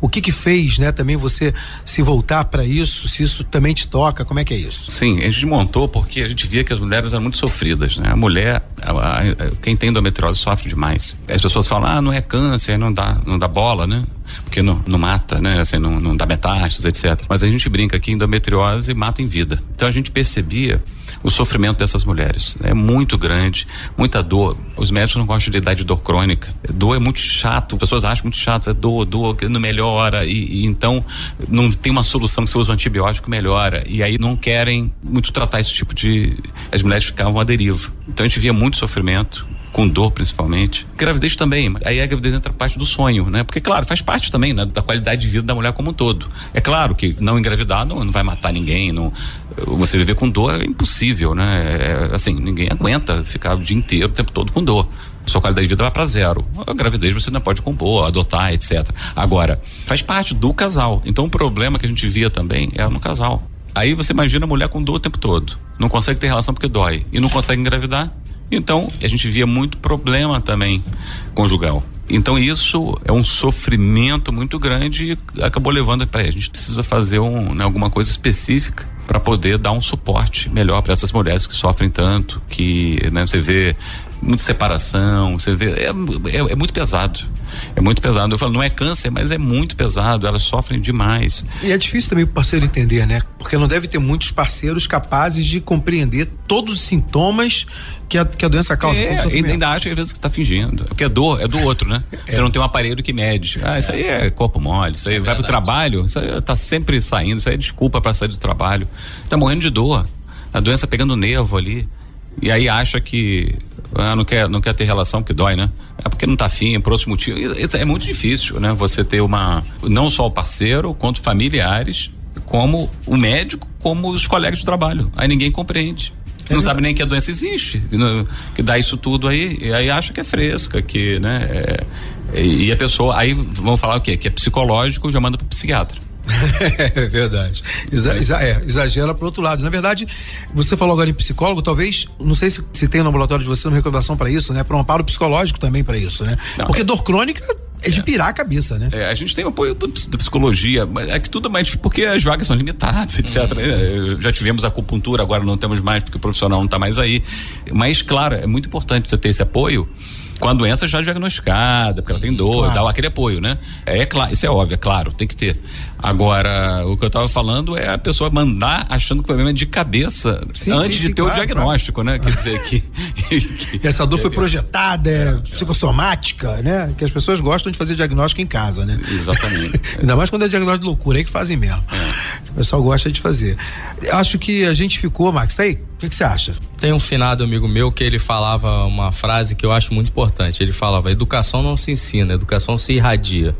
o que que fez, né? Também você se voltar para isso? Se isso também te toca? Como é que é isso? Sim, a gente montou porque a gente via que as mulheres eram muito sofridas, né? A mulher, a- a- a- quem tem endometriose sofre demais. As pessoas falam, ah, não é câncer, não dá, não dá bola, né? Porque não, não mata, né? Assim, não, não dá metástases, etc. Mas a gente brinca que endometriose mata em vida. Então a gente percebia o sofrimento dessas mulheres. É muito grande, muita dor. Os médicos não gostam de lidar de dor crônica. Dor é muito chato, as pessoas acham muito chato, é dor, dor, que não melhora. E, e então não tem uma solução que você usa um antibiótico melhora. E aí não querem muito tratar esse tipo de. As mulheres ficavam à deriva. Então a gente via muito sofrimento. Com dor, principalmente. Gravidez também. Aí a gravidez entra parte do sonho, né? Porque, claro, faz parte também né, da qualidade de vida da mulher como um todo. É claro que não engravidar não, não vai matar ninguém. Não, você viver com dor é impossível, né? É, assim, ninguém aguenta ficar o dia inteiro, o tempo todo com dor. Sua qualidade de vida vai para zero. A gravidez você não pode compor, adotar, etc. Agora, faz parte do casal. Então o problema que a gente via também era no casal. Aí você imagina a mulher com dor o tempo todo. Não consegue ter relação porque dói. E não consegue engravidar. Então, a gente via muito problema também conjugal. Então, isso é um sofrimento muito grande e acabou levando para a gente precisa fazer um, né, alguma coisa específica para poder dar um suporte melhor para essas mulheres que sofrem tanto, que né, você vê muita separação, você vê é, é, é muito pesado. É muito pesado. Eu falo, não é câncer, mas é muito pesado. Elas sofrem demais. E é difícil também o parceiro entender, né? Porque não deve ter muitos parceiros capazes de compreender todos os sintomas que a, que a doença causa. É, ainda, acha às vezes que tá fingindo. Porque é dor, é do outro, né? Você não tem um aparelho que mede. Ah, isso aí é corpo mole, isso aí vai pro trabalho, isso aí tá sempre saindo, isso aí é desculpa para sair do trabalho. Tá morrendo de dor. A doença pegando o nervo ali. E aí acha que ah, não quer não quer ter relação porque dói, né? É porque não tá afim, é por outros motivos. É muito difícil, né? Você ter uma não só o parceiro, quanto familiares, como o médico, como os colegas de trabalho. Aí ninguém compreende. Não sabe nem que a doença existe, que dá isso tudo aí, e aí acha que é fresca, que, né? é- e a pessoa, aí vamos falar o quê? Que é psicológico, já manda pro psiquiatra. É verdade. Exa- exa- é, exagera pro outro lado. Na verdade, você falou agora em psicólogo, talvez, não sei se, se tem no laboratório de você uma recomendação para isso, né? Para um amparo psicológico também para isso, né? Não, Porque é- dor crônica é de pirar a cabeça, né? É, a gente tem o apoio da psicologia, mas é que tudo é mais difícil porque as vagas são limitadas, etc. É, Já tivemos acupuntura, agora não temos mais porque o profissional não está mais aí. Mas, claro, é muito importante você ter esse apoio com a doença já diagnosticada, porque ela tem dor Claro. tal, aquele apoio, né? É claro, isso é óbvio, é claro, tem que ter. Agora, o que eu estava falando é a pessoa mandar achando que o problema é de cabeça Sim, antes sim, de sim, ter o claro, diagnóstico, né? Quer dizer que. E essa dor foi projetada, é psicossomática, né? Que as pessoas gostam de fazer diagnóstico em casa, né? Exatamente. Ainda mais quando é diagnóstico de loucura, aí que fazem mesmo. O pessoal gosta de fazer. Acho que a gente ficou, Max, tá aí? O que, que você acha? Tem um finado amigo meu que ele falava uma frase que eu acho muito importante. Ele falava: educação não se ensina, educação se irradia.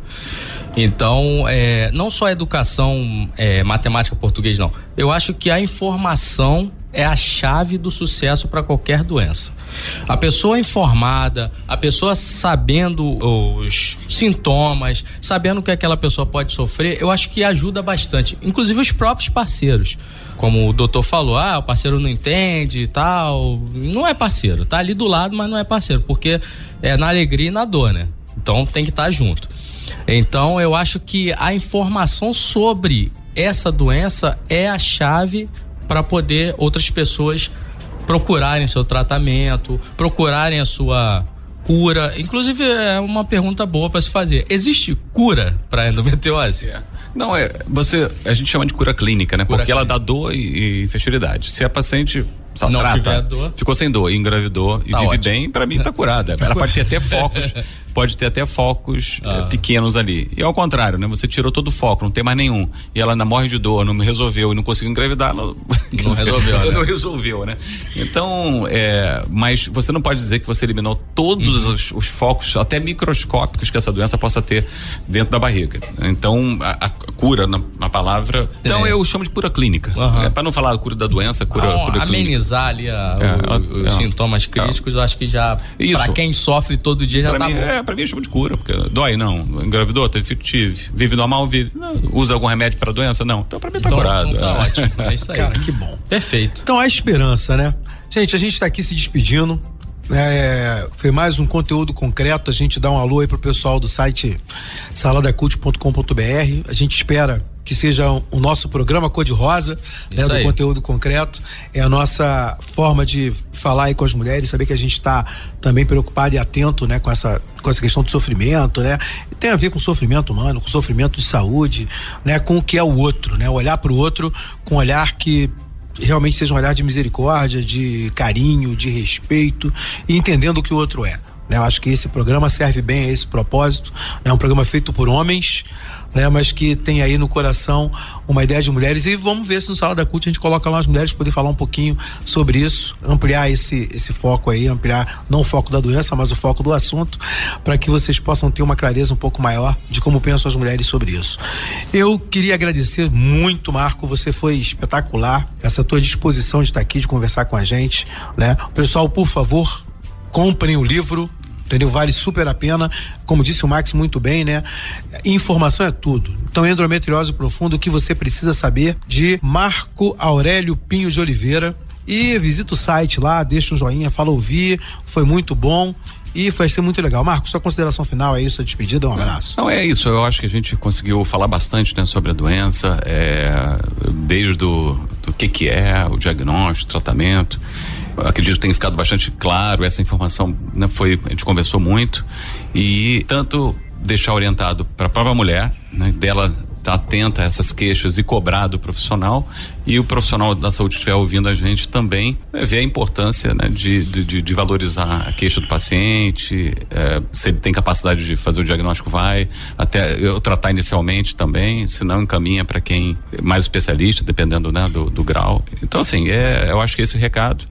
Então, é, não só a educação é, matemática português, não. Eu acho que a informação é a chave do sucesso para qualquer doença. A pessoa informada, a pessoa sabendo os sintomas, sabendo o que aquela pessoa pode sofrer, eu acho que ajuda bastante. Inclusive os próprios parceiros. Como o doutor falou, ah, o parceiro não entende e tal. Não é parceiro, tá ali do lado, mas não é parceiro, porque é na alegria e na dor, né? Então tem que estar junto. Então eu acho que a informação sobre essa doença é a chave para poder outras pessoas procurarem seu tratamento, procurarem a sua cura. Inclusive, é uma pergunta boa para se fazer. Existe cura para endometriose? Não, é. Você. A gente chama de cura clínica, né? Cura Porque ela dá dor e, e infertilidade. Se a paciente. Não trata, tiver dor. ficou sem dor, engravidou e Tá vive ótimo. bem, pra mim tá curada. Ela pode ter até focos, pode ter até focos Ah. eh, pequenos ali. E ao contrário, né? Você tirou todo o foco, não tem mais nenhum. E ela ainda morre de dor, não me resolveu e não conseguiu engravidar, ela Não resolveu, né? Não resolveu, né? Então, é, mas você não pode dizer que você eliminou todos Uhum. os, os focos, até microscópicos, que essa doença possa ter dentro da barriga. Então, a, a cura, na, na palavra. Então, É. eu chamo de cura clínica. Aham. É, para não falar cura da doença, cura, Então, cura clínica. amenizar ali a- É, o- ela- os é. sintomas críticos, eu acho que já, Isso. para quem sofre todo dia, já Pra tá mim, bom. é, pra mim eu chamo de cura, porque dói, não. Engravidou, teve filho, tive. Vive normal, vive. Não. Usa algum remédio pra doença? Não. Então pra mim tá Então- curado. então tá É. ótimo. É isso aí. Cara, que bom. Perfeito. Então há esperança, né? Gente, a gente tá aqui se despedindo. É, foi mais um conteúdo concreto. A gente dá um alô aí pro pessoal do site saladacult.com.br. A gente espera que seja o nosso programa Cor-de-Rosa, né, do aí. conteúdo concreto. É a nossa forma de falar aí com as mulheres, saber que a gente está também preocupado e atento, né, com essa, com essa questão do sofrimento, né? Tem a ver com sofrimento humano, com sofrimento de saúde, né, com o que é o outro, né? Olhar para o outro com um olhar que realmente seja um olhar de misericórdia, de carinho, de respeito e entendendo o que o outro é. Né? Eu acho que esse programa serve bem a esse propósito. É um programa feito por homens, né? mas que tem aí no coração uma ideia de mulheres. E vamos ver se no Sala da Cult a gente coloca lá as mulheres para poder falar um pouquinho sobre isso, ampliar esse, esse foco aí, ampliar não o foco da doença, mas o foco do assunto, para que vocês possam ter uma clareza um pouco maior de como pensam as mulheres sobre isso. Eu queria agradecer muito, Marco. Você foi espetacular. Essa tua disposição de estar aqui, de conversar com a gente, né? Pessoal, por favor, comprem o livro. Entendeu? Vale super a pena. Como disse o Max muito bem, né? Informação é tudo. Então, endometriose profunda, o que você precisa saber de Marco Aurélio Pinho de Oliveira. E visita o site lá, deixa um joinha, fala ouvir, foi muito bom e vai ser muito legal. Marco, sua consideração final é isso, a despedida, um abraço. Não, é isso. Eu acho que a gente conseguiu falar bastante né, sobre a doença, é, desde o do que, que é, o diagnóstico, o tratamento. Acredito que tenha ficado bastante claro. Essa informação né, foi. A gente conversou muito. E tanto deixar orientado para a própria mulher, né, dela estar atenta a essas queixas e cobrar do profissional e o profissional da saúde estiver ouvindo a gente também né, ver a importância né, de, de, de- valorizar a queixa do paciente, eh, se ele tem capacidade de fazer o diagnóstico, vai, até eu tratar inicialmente também, se não encaminha para quem é mais especialista, dependendo né, do, do grau. Então, assim, é, eu acho que esse é recado.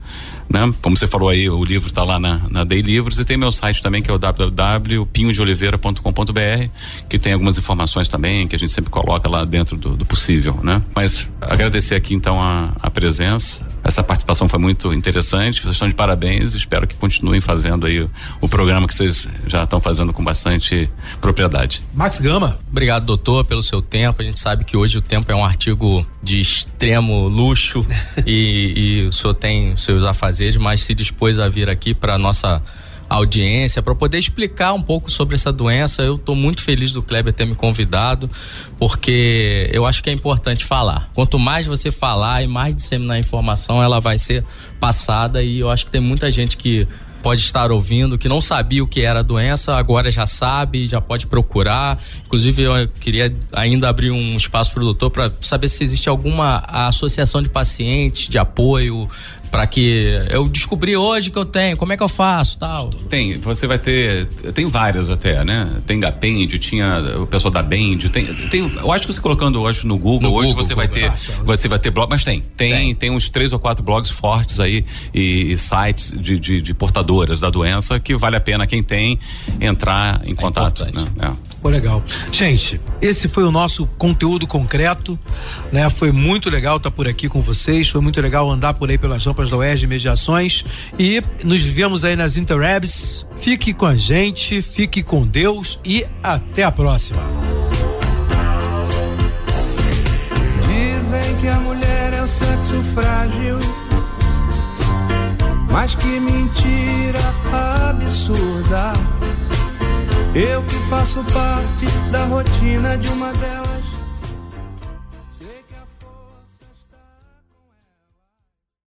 Né? Como você falou aí, o livro está lá na, na Day Livros e tem meu site também, que é o www.pinhodeoliveira.com.br, que tem algumas informações também que a gente sempre coloca lá dentro do, do possível, né? Mas agradecer aqui então a, a presença. Essa participação foi muito interessante. Vocês estão de parabéns. Espero que continuem fazendo aí o, o programa que vocês já estão fazendo com bastante propriedade. Max Gama. Obrigado, doutor, pelo seu tempo. A gente sabe que hoje o tempo é um artigo de extremo luxo e, e o senhor tem seus afazeres, mas se dispôs a vir aqui para nossa audiência para poder explicar um pouco sobre essa doença. Eu estou muito feliz do Kleber ter me convidado, porque eu acho que é importante falar. Quanto mais você falar e mais disseminar a informação, ela vai ser passada e eu acho que tem muita gente que pode estar ouvindo, que não sabia o que era a doença, agora já sabe, já pode procurar. Inclusive, eu queria ainda abrir um espaço para o doutor para saber se existe alguma associação de pacientes, de apoio, para que eu descobri hoje que eu tenho, como é que eu faço, tal. Tem, você vai ter, tem várias até, né? Tem Gapend, tinha o pessoal da Bend, tem, tem, eu acho que você colocando hoje no Google, No hoje Google, você vai Google. ter, Fácil, é. você vai ter blog, mas tem, tem, tem, uns três ou quatro blogs fortes aí e, e sites de, de, de portadoras da doença que vale a pena quem tem entrar em contato, né? É. Pô, legal. Gente, esse foi o nosso conteúdo concreto, né? Foi muito legal estar por aqui com vocês, foi muito legal andar por aí pelas rampas da de Mediações e nos vemos aí nas Interwebs. Fique com a gente, fique com Deus e até a próxima. Dizem que a mulher é o sexo frágil. Mas que mentira absurda. Eu que faço parte da rotina de uma delas.